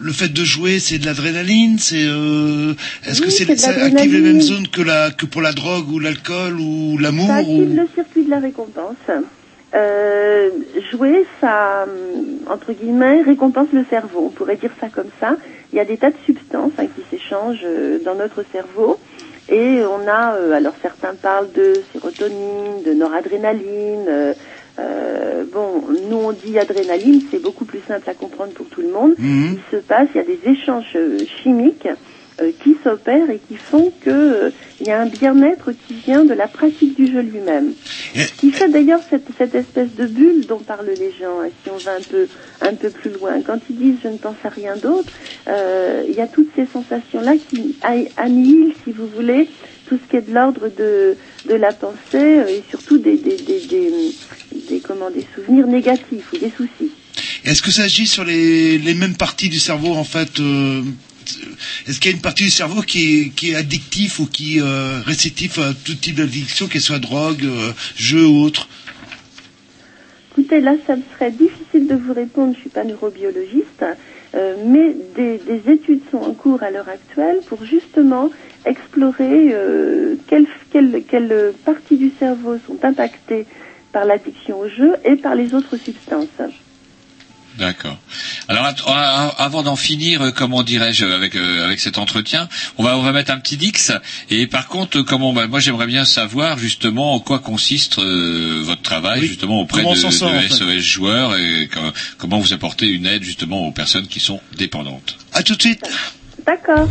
Le fait de jouer, c'est de l'adrénaline, c'est euh, est-ce que Oui, c'est ça active les mêmes zones que la que pour la drogue ou l'alcool ou l'amour Ça ou... active le circuit de la récompense. Euh, jouer, ça, entre guillemets, récompense le cerveau. On pourrait dire ça comme ça. Il y a des tas de substances hein, qui s'échangent dans notre cerveau. Et on a, euh, alors certains parlent de sérotonine, de noradrénaline. euh, euh, bon, nous on dit adrénaline, c'est beaucoup plus simple à comprendre pour tout le monde. Mhm. Il se passe, il y a des échanges euh, chimiques qui s'opèrent et qui font que euh, il y a un bien-être qui vient de la pratique du jeu lui-même. Ce qui fait d'ailleurs cette, cette espèce de bulle dont parlent les gens, hein, si on va un peu, un peu plus loin. Quand ils disent je ne pense à rien d'autre, euh, il y a toutes ces sensations-là qui annihilent, si vous voulez, tout ce qui est de l'ordre de, de la pensée euh, et surtout des, des, des, des, des, comment, des souvenirs négatifs ou des soucis. Est-ce que ça agit sur les, les mêmes parties du cerveau en fait euh, Est-ce qu'il y a une partie du cerveau qui est, addictif ou qui est euh, réceptif à tout type d'addiction, qu'elle soit drogue, euh, jeu ou autre? Écoutez, là, ça me serait difficile de vous répondre, je suis pas neurobiologiste, euh, mais des, des études sont en cours à l'heure actuelle pour justement explorer quelles parties du cerveau sont impactées par l'addiction au jeu et par les autres substances. D'accord. Alors avant d'en finir, euh, comment dirais-je, avec euh, avec cet entretien, on va on va mettre un petit dix. Et par contre, euh, comment bah, moi j'aimerais bien savoir justement en quoi consiste euh, votre travail Oui. justement auprès Comment de, sort, de en fait. SOS joueurs et co- comment vous apportez une aide justement aux personnes qui sont dépendantes? À tout de suite. D'accord.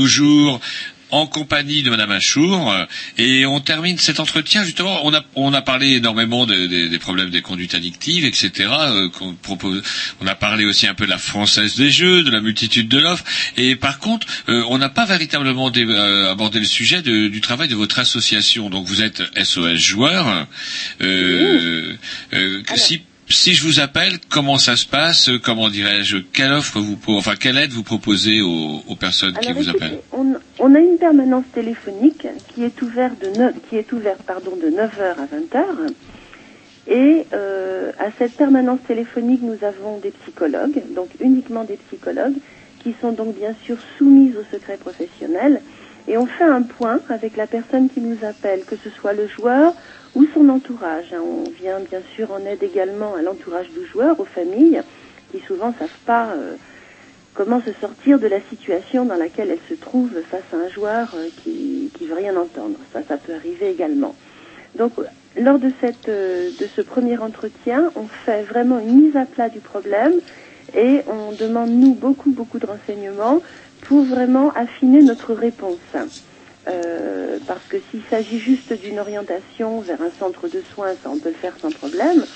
Toujours en compagnie de Madame Achour euh, et on termine cet entretien justement. On a on a parlé énormément de- de- des problèmes des conduites addictives, etc. euh, qu'on propose. On a parlé aussi un peu de la française des jeux, de la multitude de l'offre. Et par contre, euh, on n'a pas véritablement dé- euh, abordé le sujet de- du travail de votre association. Donc vous êtes SOS joueur. Euh, euh, si si je vous appelle, comment ça se passe euh, Comment dirais-je Quelle offre vous, enfin quelle aide vous proposez aux, aux personnes qui vous appellent? on, on a une permanence téléphonique qui est ouverte de, neuf- qui est ouverte, pardon, de 9h à 20h. Et euh, à cette permanence téléphonique, nous avons des psychologues, donc uniquement des psychologues, qui sont donc bien sûr soumises au secret professionnel. Et on fait un point avec la personne qui nous appelle, que ce soit le joueur ou son entourage. hein. On vient bien sûr en aide également à l'entourage du joueur, aux familles, qui souvent savent pas euh, comment se sortir de la situation dans laquelle elle se trouve face à un joueur euh, qui qui veut rien entendre. Ça, ça peut arriver également. Donc, lors de cette euh, de ce premier entretien, on fait vraiment une mise à plat du problème et on demande nous beaucoup beaucoup de renseignements pour vraiment affiner notre réponse. Euh, parce que s'il s'agit juste d'une orientation vers un centre de soins, ça on peut le faire sans problème.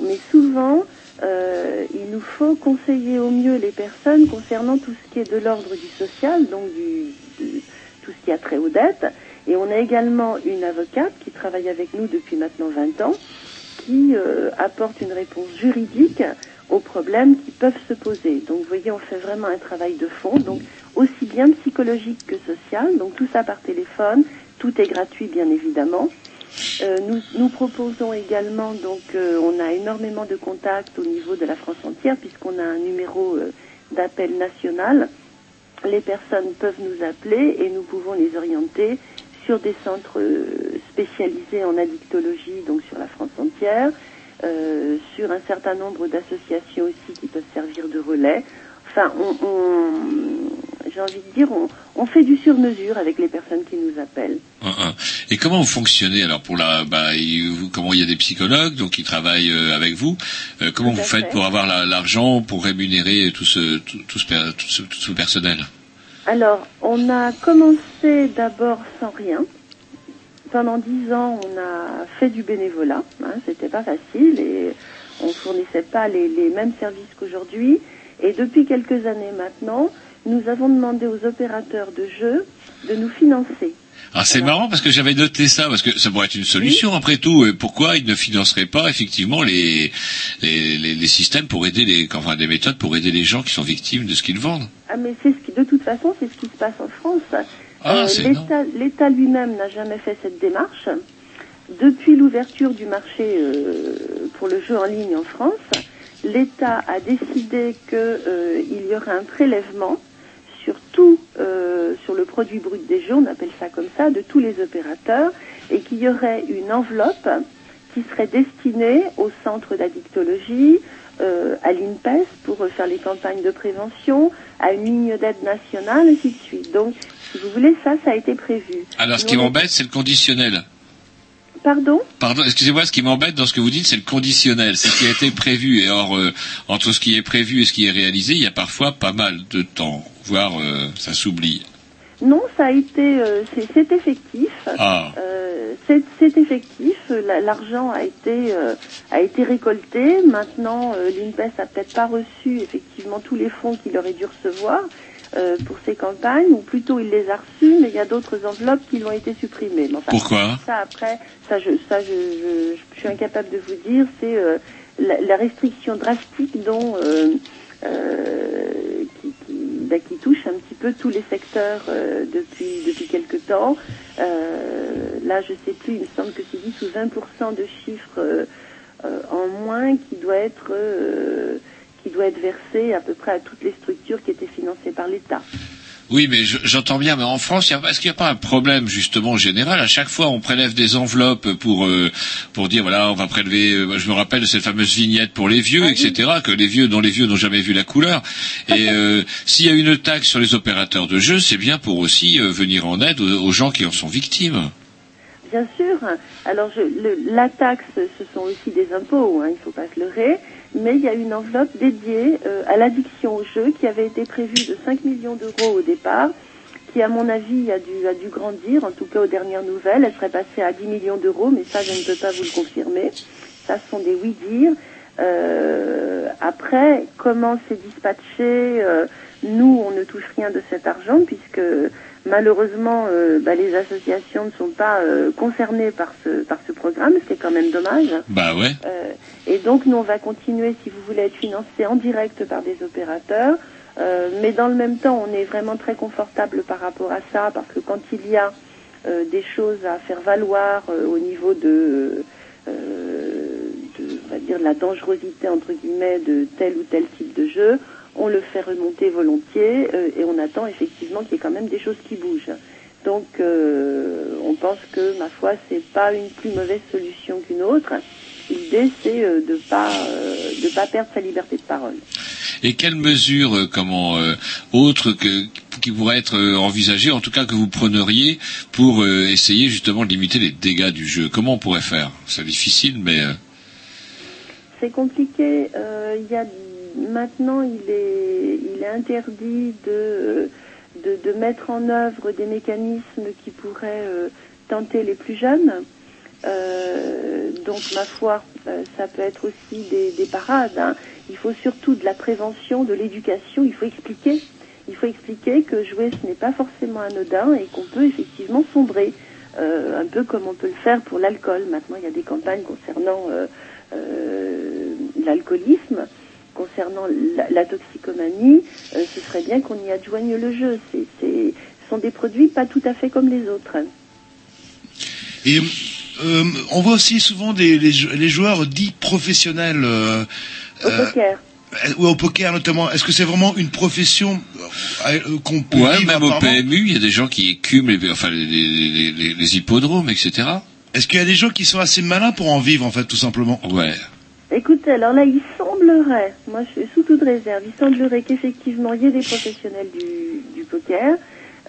Mais souvent, euh, il nous faut conseiller au mieux les personnes concernant tout ce qui est de l'ordre du social, donc du, de- tout ce qui a trait aux dettes. Et on a également une avocate qui travaille avec nous depuis maintenant 20 ans, qui euh, apporte une réponse juridique aux problèmes qui peuvent se poser. Donc vous voyez, on fait vraiment un travail de fond, donc aussi bien psychologique que social, donc tout ça par téléphone, tout est gratuit bien évidemment. Euh, nous, proposons également, donc euh, on a énormément de contacts au niveau de la France entière puisqu'on a un numéro euh, d'appel national. Les personnes peuvent nous appeler et nous pouvons les orienter sur des centres spécialisés en addictologie, donc sur la France entière, euh, sur un certain nombre d'associations aussi qui peuvent servir de relais. Enfin, on, on- j'ai envie de dire, on, on fait du sur-mesure avec les personnes qui nous appellent. Et comment vous fonctionnez alors pour la bah, il- vous- comment il y a des psychologues donc qui travaillent euh, avec vous Euh, comment vous faites fait. pour avoir la- l'argent pour rémunérer tout ce tout, tout ce, tout ce tout ce personnel? Alors, on a commencé d'abord sans rien. Pendant dix ans, on a fait du bénévolat. Hein, C'était pas facile et on fournissait pas les, les mêmes services qu'aujourd'hui. Et depuis quelques années maintenant, nous avons demandé aux opérateurs de jeux de nous financer. Ah, c'est marrant parce que j'avais noté ça parce que ça pourrait être une solution après tout. Et pourquoi ils ne financeraient pas effectivement les les, les, les systèmes pour aider les enfin des méthodes pour aider les gens qui sont victimes de ce qu'ils vendent? Ah, mais c'est ce qui, de toute façon, c'est ce qui se passe en France. Ah, c'est L'État, lui-même n'a jamais fait cette démarche. Depuis l'ouverture du marché euh, pour le jeu en ligne en France, l'État a décidé qu'il y aurait un prélèvement sur tout, euh, sur le produit brut des jeux, on appelle ça comme ça, de tous les opérateurs, et qu'il y aurait une enveloppe qui serait destinée au centre d'addictologie, euh, à l'INPES pour faire les campagnes de prévention, à une ligne d'aide nationale, ainsi de suite. Donc, si vous voulez, ça, ça a été prévu. Alors ce qui m'embête c'est le conditionnel. Pardon? Pardon, excusez-moi, ce qui m'embête dans ce que vous dites, c'est le conditionnel, c'est ce qui a été prévu. Et or, euh, entre ce qui est prévu et ce qui est réalisé, il y a parfois pas mal de temps, voire euh, ça s'oublie. Non, ça a été, euh, c'est effectif. Ah. Euh, c'est effectif. La- L'argent a été euh, a été récolté. Maintenant, l'INPES a peut-être pas reçu effectivement tous les fonds qu'il aurait dû recevoir pour ces campagnes, ou plutôt il les a reçus, mais il y a d'autres enveloppes qui l'ont été supprimées. Enfin, Pourquoi? Ça après, ça je ça je, je, je suis incapable de vous dire. C'est la, la restriction drastique dont qui, qui, bah, qui touche un petit tous les secteurs euh, depuis depuis quelque temps. Euh, là, je sais plus, il me semble que c'est 10 ou 20% de chiffres euh, en moins qui doit être qui doit être versé à peu près à toutes les structures qui étaient financées par l'État. Oui, mais je- j'entends bien, mais en France, est-ce qu'il n'y a pas un problème justement général? À chaque fois, on prélève des enveloppes pour euh, pour dire voilà, on va prélever. euh, je me rappelle de cette fameuse vignette pour les vieux, etc. Que les vieux, dont les vieux n'ont jamais vu la couleur. Et euh, s'il y a une taxe sur les opérateurs de jeux, c'est bien pour aussi euh, venir en aide aux, aux gens qui en sont victimes. Bien sûr. Alors, je, le- la taxe, ce sont aussi des impôts, hein, il ne faut pas se leurrer. Mais il y a une enveloppe dédiée euh, à l'addiction au jeu qui avait été prévue de 5 millions d'euros au départ, qui, à mon avis, a dû, a dû grandir, en tout cas aux dernières nouvelles. Elle serait passée à 10 millions d'euros, mais ça, je ne peux pas vous le confirmer. Ça, ce sont des oui-dire. Euh, après, comment c'est dispatché euh, Nous, on ne touche rien de cet argent, puisque malheureusement, euh, bah, les associations ne sont pas euh, concernées par ce, par ce programme, ce qui est quand même dommage. Bah ouais. Euh, et donc nous on va continuer, si vous voulez, à être financé en direct par des opérateurs. Euh, mais dans le même temps, on est vraiment très confortable par rapport à ça, parce que quand il y a euh, des choses à faire valoir euh, au niveau de, euh, de, on va dire, de la dangerosité entre guillemets de tel ou tel type de jeu, on le fait remonter volontiers euh, et on attend effectivement qu'il y ait quand même des choses qui bougent. Donc euh, on pense que ma foi c'est pas une plus mauvaise solution qu'une autre. L'idée c'est euh, de pas de pas perdre sa liberté de parole. Et quelles mesures, comment autres que qui pourraient être envisagées, en tout cas que vous preniez pour essayer justement de limiter les dégâts du jeu? Comment on pourrait faire? C'est difficile, mais C'est compliqué. Il y a maintenant il est il est interdit de mettre en œuvre des mécanismes qui pourraient euh, tenter les plus jeunes. Euh, donc ma foi, euh, ça peut être aussi des, des parades. hein. Il faut surtout de la prévention, de l'éducation. Il faut expliquer. Il faut expliquer que jouer ce n'est pas forcément anodin et qu'on peut effectivement sombrer, un peu comme on peut le faire pour l'alcool. Maintenant, il y a des campagnes concernant l'alcoolisme, concernant la, la toxicomanie. Euh, ce serait bien qu'on y adjoigne le jeu. C'est, c'est, ce sont des produits pas tout à fait comme les autres. Et euh, on voit aussi souvent des, les, jou- les joueurs dits professionnels. Euh, Au poker. ou au poker notamment. Est-ce que c'est vraiment une profession qu'on peut ouais, vivre même au PMU, il y a des gens qui écument les, enfin les, les, les, les hippodromes, etc. Est-ce qu'il y a des gens qui sont assez malins pour en vivre en fait tout simplement? Ouais. Écoutez, alors là, il semblerait, moi je suis sous toute réserve, il semblerait qu'effectivement il y ait des professionnels du, poker.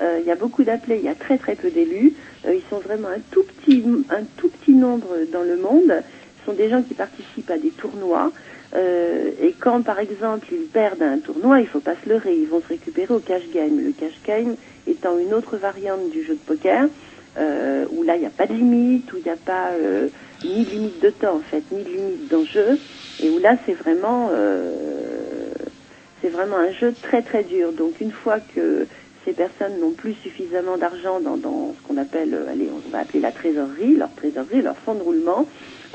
Euh, il y a beaucoup d'appelés, il y a très très peu d'élus. Euh, ils sont vraiment un tout petit, un tout petit nombre dans le monde. Ce sont des gens qui participent à des tournois. Euh, et quand par exemple ils perdent un tournoi, il faut pas se leurrer, ils vont se récupérer au cash game. Le cash game étant une autre variante du jeu de poker, où là il n'y a pas de limite, où il n'y a pas ni de limite de temps en fait, ni de limite d'enjeu, et où là c'est vraiment euh, c'est vraiment un jeu très très dur. Donc une fois que ces personnes n'ont plus suffisamment d'argent dans, dans ce qu'on appelle, euh, allez, on va appeler la trésorerie, leur trésorerie, leur fonds de roulement,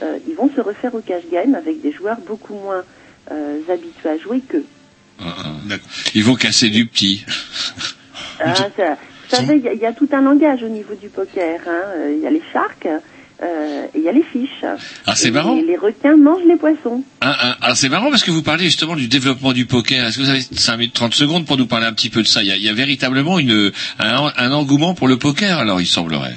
euh, ils vont se refaire au cash game avec des joueurs beaucoup moins euh, habitués à jouer qu'eux. Ils vont casser du petit. Ah, ça- vous savez, il y, a- il y a tout un langage au niveau du poker. hein. Il y a les sharks euh, il y a les fiches. Ah, c'est marrant. Les, les requins mangent les poissons. Hein, hein, alors c'est marrant parce que vous parlez justement du développement du poker. Est-ce que vous avez 5 minutes 30 secondes pour nous parler un petit peu de ça? Il y, a, il y a véritablement une, un, un engouement pour le poker, alors il semblerait.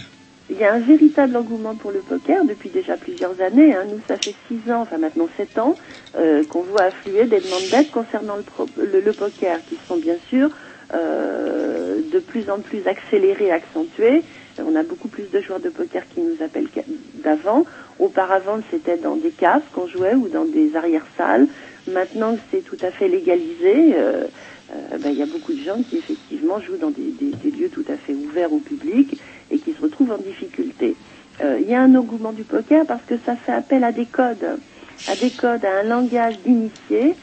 Il y a un véritable engouement pour le poker depuis déjà plusieurs années. hein. Nous, ça fait six ans, enfin maintenant sept ans, euh, qu'on voit affluer des demandes d'aide concernant le, pro- le, le poker, qui sont bien sûr euh, de plus en plus accélérées, accentuées. On a beaucoup plus de joueurs de poker qui nous appellent d'avant. Auparavant, c'était dans des caves qu'on jouait ou dans des arrière-salles. Maintenant que c'est tout à fait légalisé, euh, euh, ben, il y a beaucoup de gens qui effectivement jouent dans des, lieux tout à fait ouverts au public et qui se retrouvent en difficulté. Euh, Il y a un engouement du poker parce que ça fait appel à des codes, à des codes, à un langage d'initié.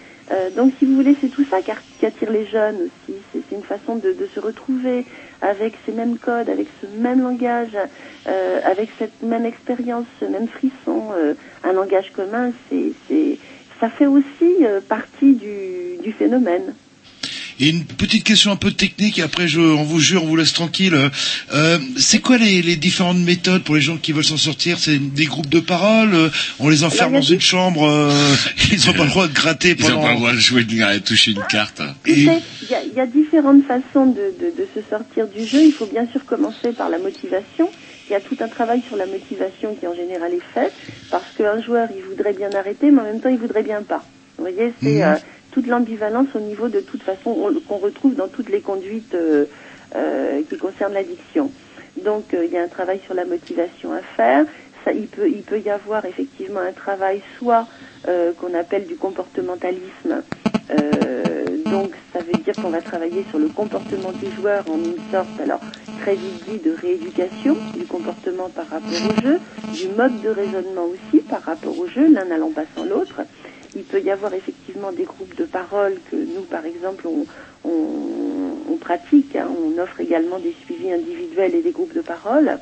Donc, si vous voulez, c'est tout ça qui attire les jeunes aussi. C'est une façon de se retrouver avec ces mêmes codes, avec ce même langage, euh, avec cette même expérience, ce même frisson, euh, un langage commun. C'est, c'est, ça fait aussi euh, partie du, du phénomène. Et une petite question un peu technique, et après je, on vous jure, on vous laisse tranquille. Euh, c'est quoi les, les différentes méthodes pour les gens qui veulent s'en sortir? C'est des groupes de parole? Euh, On les enferme dans y une chambre euh, Ils n'ont pas le droit de gratter Ils n'ont pendant... pas le droit de jouer, de toucher une carte. Il y, a, il y a différentes façons de, de, de se sortir du jeu. Il faut bien sûr commencer par la motivation. Il y a tout un travail sur la motivation qui en général est fait parce qu'un joueur il voudrait bien arrêter, mais en même temps il voudrait bien pas. Vous voyez, c'est Mhm. Toute l'ambivalence au niveau de toute façon on- qu'on retrouve dans toutes les conduites euh, euh, qui concernent l'addiction. Donc euh, il y a un travail sur la motivation à faire. Ça, il peut, il peut y avoir effectivement un travail soit euh, qu'on appelle du comportementalisme. Euh, donc ça veut dire qu'on va travailler sur le comportement du joueur en une sorte, alors très vite de rééducation du comportement par rapport au jeu, du mode de raisonnement aussi par rapport au jeu, l'un n'allant pas sans l'autre. Il peut y avoir effectivement des groupes de parole que nous, par exemple, on, pratique. hein. On offre également des suivis individuels et des groupes de parole.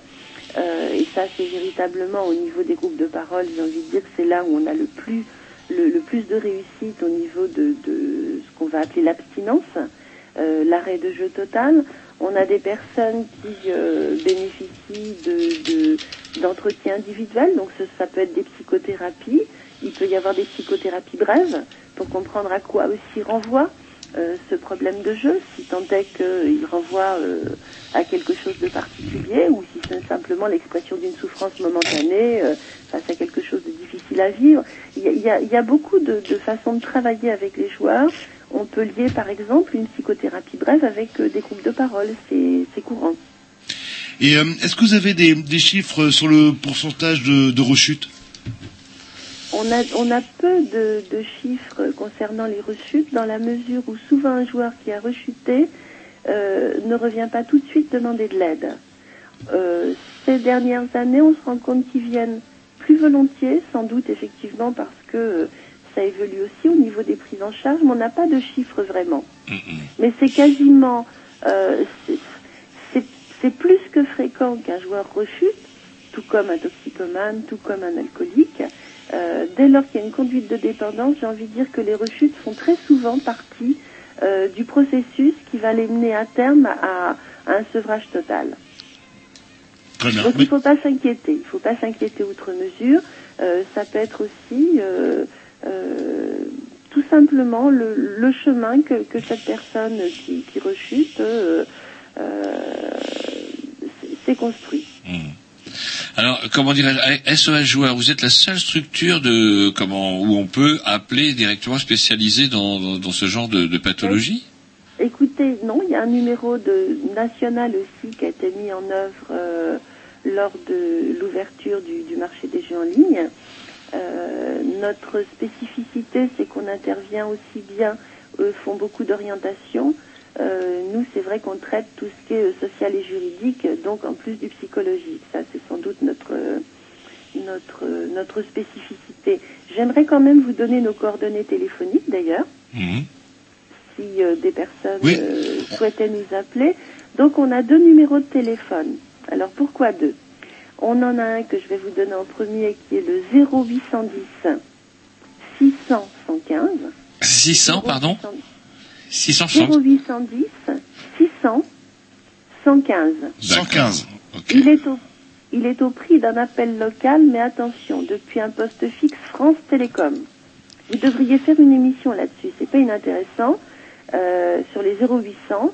Euh, et ça, c'est véritablement au niveau des groupes de parole, j'ai envie de dire c'est là où on a le plus, le, plus de réussite au niveau de, ce qu'on va appeler l'abstinence, euh, l'arrêt de jeu total. On a des personnes qui euh, bénéficient de, de, d'entretiens individuels, donc ça peut être des psychothérapies. Il peut y avoir des psychothérapies brèves pour comprendre à quoi aussi renvoie euh, ce problème de jeu, si tant est qu'il renvoie euh, à quelque chose de particulier ou si c'est simplement l'expression d'une souffrance momentanée euh, face à quelque chose de difficile à vivre. Il y a, beaucoup de, façons de travailler avec les joueurs. On peut lier par exemple une psychothérapie brève avec euh, des groupes de parole, c'est courant. Et euh, est-ce que vous avez des, des chiffres sur le pourcentage de, de rechute On a, on a peu de, de chiffres concernant les rechutes dans la mesure où souvent un joueur qui a rechuté euh, ne revient pas tout de suite demander de l'aide. Euh, ces dernières années, on se rend compte qu'ils viennent plus volontiers, sans doute effectivement parce que euh, ça évolue aussi au niveau des prises en charge, mais on n'a pas de chiffres vraiment. Mais c'est quasiment, euh, c'est plus que fréquent qu'un joueur rechute, tout comme un toxicomane, tout comme un alcoolique. Euh, dès lors qu'il y a une conduite de dépendance, j'ai envie de dire que les rechutes font très souvent partie euh, du processus qui va les mener à terme à, à un sevrage total. Très bien. Donc il ne faut pas s'inquiéter, il ne faut pas s'inquiéter outre mesure. Euh, ça peut être aussi tout simplement le, le chemin que, que cette personne qui, qui rechute s'est- s'est construit. Alors, comment dirais-je, SOS joueur, vous êtes la seule structure où on peut appeler directement spécialisé dans, ce genre de, pathologie? Écoutez, non, il y a un numéro national aussi qui a été mis en œuvre euh, lors de l'ouverture du, du marché des jeux en ligne. Euh, notre spécificité, c'est qu'on intervient aussi bien, eux font beaucoup d'orientation. Euh, nous, c'est vrai qu'on traite tout ce qui est euh, social et juridique, donc en plus du psychologique. Ça, c'est sans doute notre euh, notre euh, notre spécificité. J'aimerais quand même vous donner nos coordonnées téléphoniques, d'ailleurs si euh, des personnes Oui. euh, souhaitaient nous appeler. Donc on a deux numéros de téléphone. Alors pourquoi deux? On en a un que je vais vous donner en premier qui est le 0810 600 115. 600, pardon? 600 0810 600 115. 115. Il est au il est au prix d'un appel local, mais attention, depuis un poste fixe France Télécom. Vous devriez faire une émission là-dessus, c'est pas inintéressant. Euh, sur les 0800,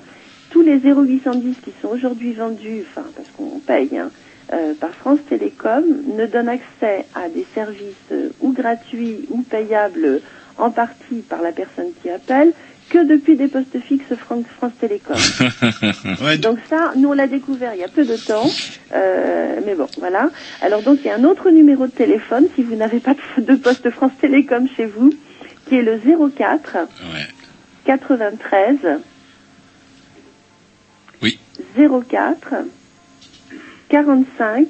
tous les 0810 qui sont aujourd'hui vendus, enfin parce qu'on paye, hein, euh, par France Télécom, ne donnent accès à des services euh, ou gratuits ou payables en partie par la personne qui appelle que depuis des postes fixes Fran- France Télécom. Donc ça, nous on l'a découvert il y a peu de temps, euh, mais bon, voilà. Alors donc il y a un autre numéro de téléphone si vous n'avez pas de de poste France Télécom chez vous, qui est le 04 93 Oui. 04 45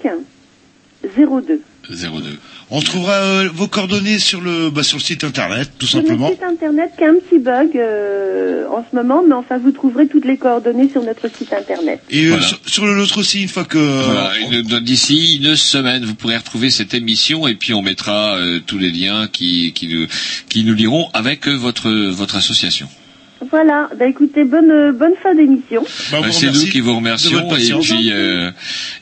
02. 02. On trouvera euh, vos coordonnées sur le bah, sur le site internet, tout Sur simplement. notre site internet qui a un petit bug euh, en ce moment, mais enfin vous trouverez toutes les coordonnées sur notre site internet. Et euh, sur, sur le nôtre aussi, une fois que Voilà, d'ici une semaine, vous pourrez retrouver cette émission et puis on mettra euh, tous les liens qui, qui, nous, qui nous liront avec votre, votre association. Voilà, bah écoutez, bonne bonne fin d'émission. Bah, Euh, C'est nous qui vous remercions et puis euh,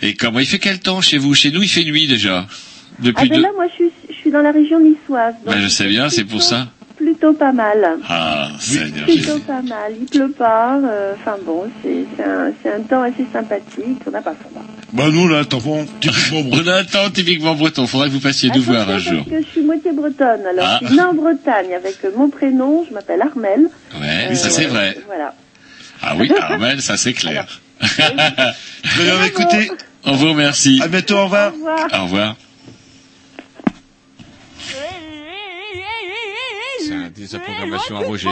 et comment il fait quel temps chez vous? Chez nous il fait nuit déjà Ah depuis ben deux. là, moi je suis, je suis dans la région niçoise, donc Ben, je sais bien, c'est pour ça. plutôt pas mal. Ah, Seigneur Plutôt pas mal, il pleut pas, euh, enfin bon, c'est c'est un, c'est un temps assez sympathique, on n'a pas froid. Bah nous là, typiquement On a un temps typiquement breton. Faudrait que vous passiez nous voir un jour. parce que je suis moitié bretonne, alors Ah. je suis née en Bretagne avec euh, mon prénom, je m'appelle Armel. Ouais, ça c'est vrai. Voilà. Ah oui, Armel, ça c'est clair. Très bien, écoutez. On vous remercie. À bientôt, au revoir. Au revoir. C'est un- des programmation à Roger.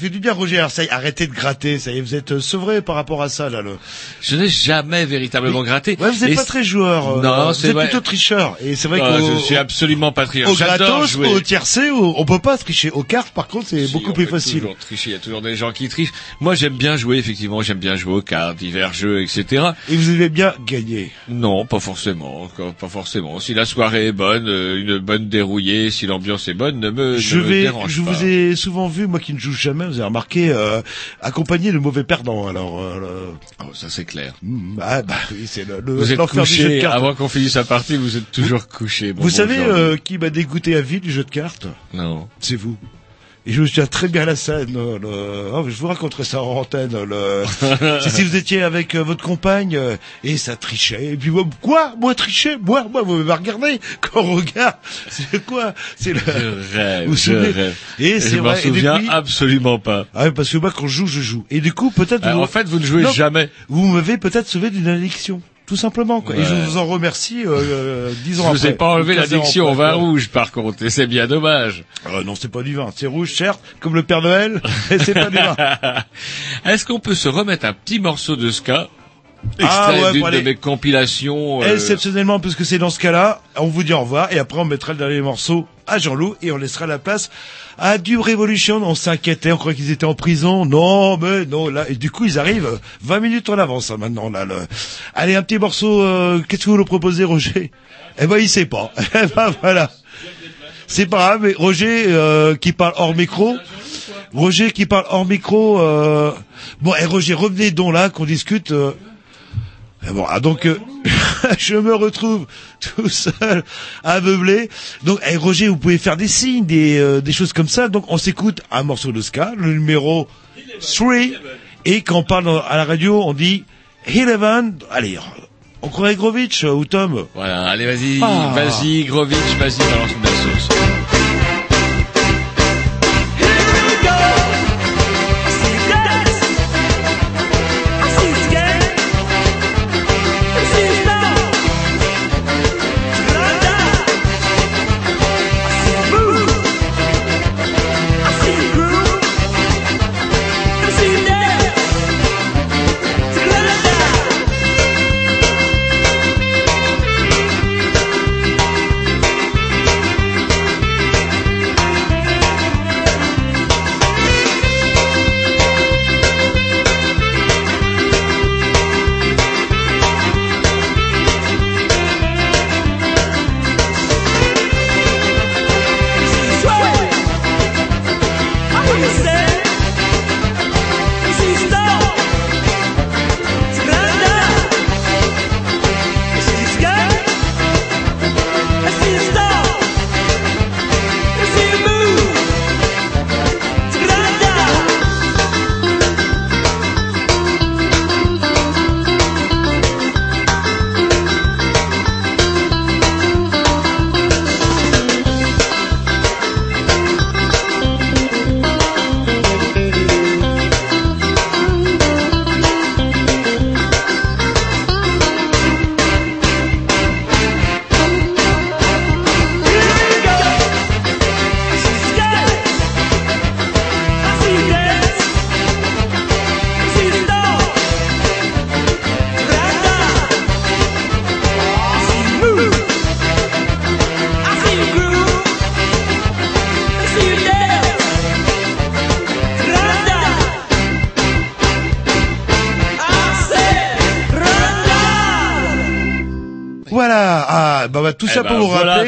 Fait du bien, Roger. Alors, ça y est, arrêtez de gratter. Ça y est, vous êtes euh, sevré par rapport à ça, là. Le... Je n'ai jamais véritablement gratté. Ouais, vous n'êtes pas très joueur. euh, Non, vous êtes vrai. plutôt tricheur. Et c'est vrai Ah, qu'au je suis absolument pas tricheur. au gratos, jouer. au tiercé, au- on peut pas tricher. Aux cartes, par contre, c'est Si, beaucoup plus facile. toujours tricher, il y a toujours des gens qui trichent. Moi, j'aime bien jouer, effectivement, j'aime bien jouer aux cartes, divers jeux, etc. Et vous aimez bien gagner. Non, pas forcément, pas forcément. Si la soirée est bonne, euh, une bonne dérouillée, si l'ambiance est bonne, ne me, Je ne me vais, dérange je pas. vous ai souvent vu, moi qui ne joue jamais, vous avez remarqué, euh, accompagné de mauvais perdants. Alors, euh, le- Oh, ça c'est clair. Hmm, ah, bah oui, c'est le, le Vous êtes couché, avant qu'on finisse la partie, vous êtes toujours couché. Vous bon savez euh, qui m'a dégoûté à vie du jeu de cartes? Non. C'est vous. Et je me souviens très bien la scène. euh, le- oh, je vous raconterai ça en antenne. Le... C'est si vous étiez avec euh, votre compagne euh, et ça trichait. Et puis moi, quoi? Moi tricher? Moi, moi, vous m'avez regardé? Quand on regarde. C'est quoi? C'est le. Je rêve, Vous je rêve. Et c'est je m'en et souviens absolument pas. Ah oui, parce que moi, quand je joue, je joue. Et du coup, peut-être. Vous- en fait, vous ne jouez Non, jamais. Vous m'avez peut-être sauvé d'une addiction. Tout simplement, quoi. Et je vous en remercie, euh, euh, dix Je ans vous après. ai pas enlevé l'addiction au après. vin rouge, par contre, et c'est bien dommage. Euh, non, c'est pas du vin. C'est rouge, certes, comme le Père Noël, mais c'est pas du vin. Est-ce qu'on peut se remettre un petit morceau de ska Ah, ouais, d'une de mes compilations euh, Exceptionnellement, parce que c'est dans ce cas-là, on vous dit au revoir, et après on mettra le dernier morceau à Jean-Loup, et on laissera la place à du Revolution. On s'inquiétait, on croyait qu'ils étaient en prison. Non, mais non, là, et du coup, ils arrivent euh, 20 minutes en avance, hein, maintenant, là. Le... Allez, un petit morceau, euh, qu'est-ce que vous nous proposez, Roger? Eh ben, il sait pas. Eh ben, voilà. C'est pas grave, mais Roger, euh, qui parle hors micro, Roger qui parle hors micro, euh... bon, et Roger, revenez donc là, qu'on discute, et Bon, ah, donc euh, je me retrouve tout seul, aveuglé. Donc, eh, Roger, vous pouvez faire des signes, des, euh, des choses comme ça. Donc, on s'écoute un morceau de ska, le numéro 3. Et quand on parle à la radio, on dit Eleven. Allez, on croirait Grovitch euh, ou Tom? Voilà, allez, vas-y, Ah. vas-y, Grovitch, vas-y, balance une belle sauce.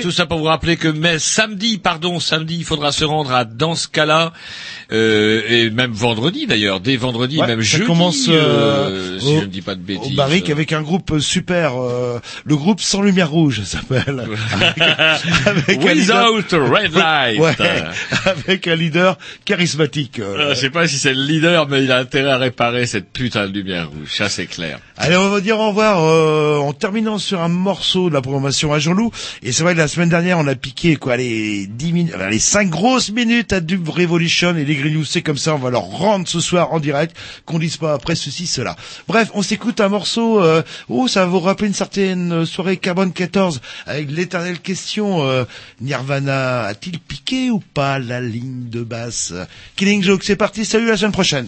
Tout ça pour vous rappeler que mais samedi, pardon, samedi, il faudra se rendre à dans ce cas-là, euh, et même vendredi d'ailleurs, dès vendredi, Ouais, même ça jeudi, commence, euh, euh, si au- je ne dis pas de Au bêtises. Barrique avec un groupe euh, super, euh, le groupe sans lumière rouge, s'appelle. Avec Without red light. Ouais, avec un leader charismatique. euh. Euh, je sais pas si c'est le leader, mais il a intérêt à réparer cette putain de lumière rouge. Ça, c'est clair. Allez, on va dire au revoir euh, en terminant sur un morceau de la programmation à Jean-Loup. Et c'est vrai que la semaine dernière, on a piqué, quoi, les 10 minutes, les 5 grosses minutes à Dub Revolution et les Grignoux. C'est comme ça, on va leur rendre ce soir en direct, qu'on dise pas après ceci, cela. Bref, on s'écoute un morceau, euh, oh, ça vous rappeler une certaine soirée Carbone 14 avec l'éternelle question, euh, Nirvana a-t-il piqué ou pas la ligne de basse? Killing Joke, c'est parti, salut, à la semaine prochaine.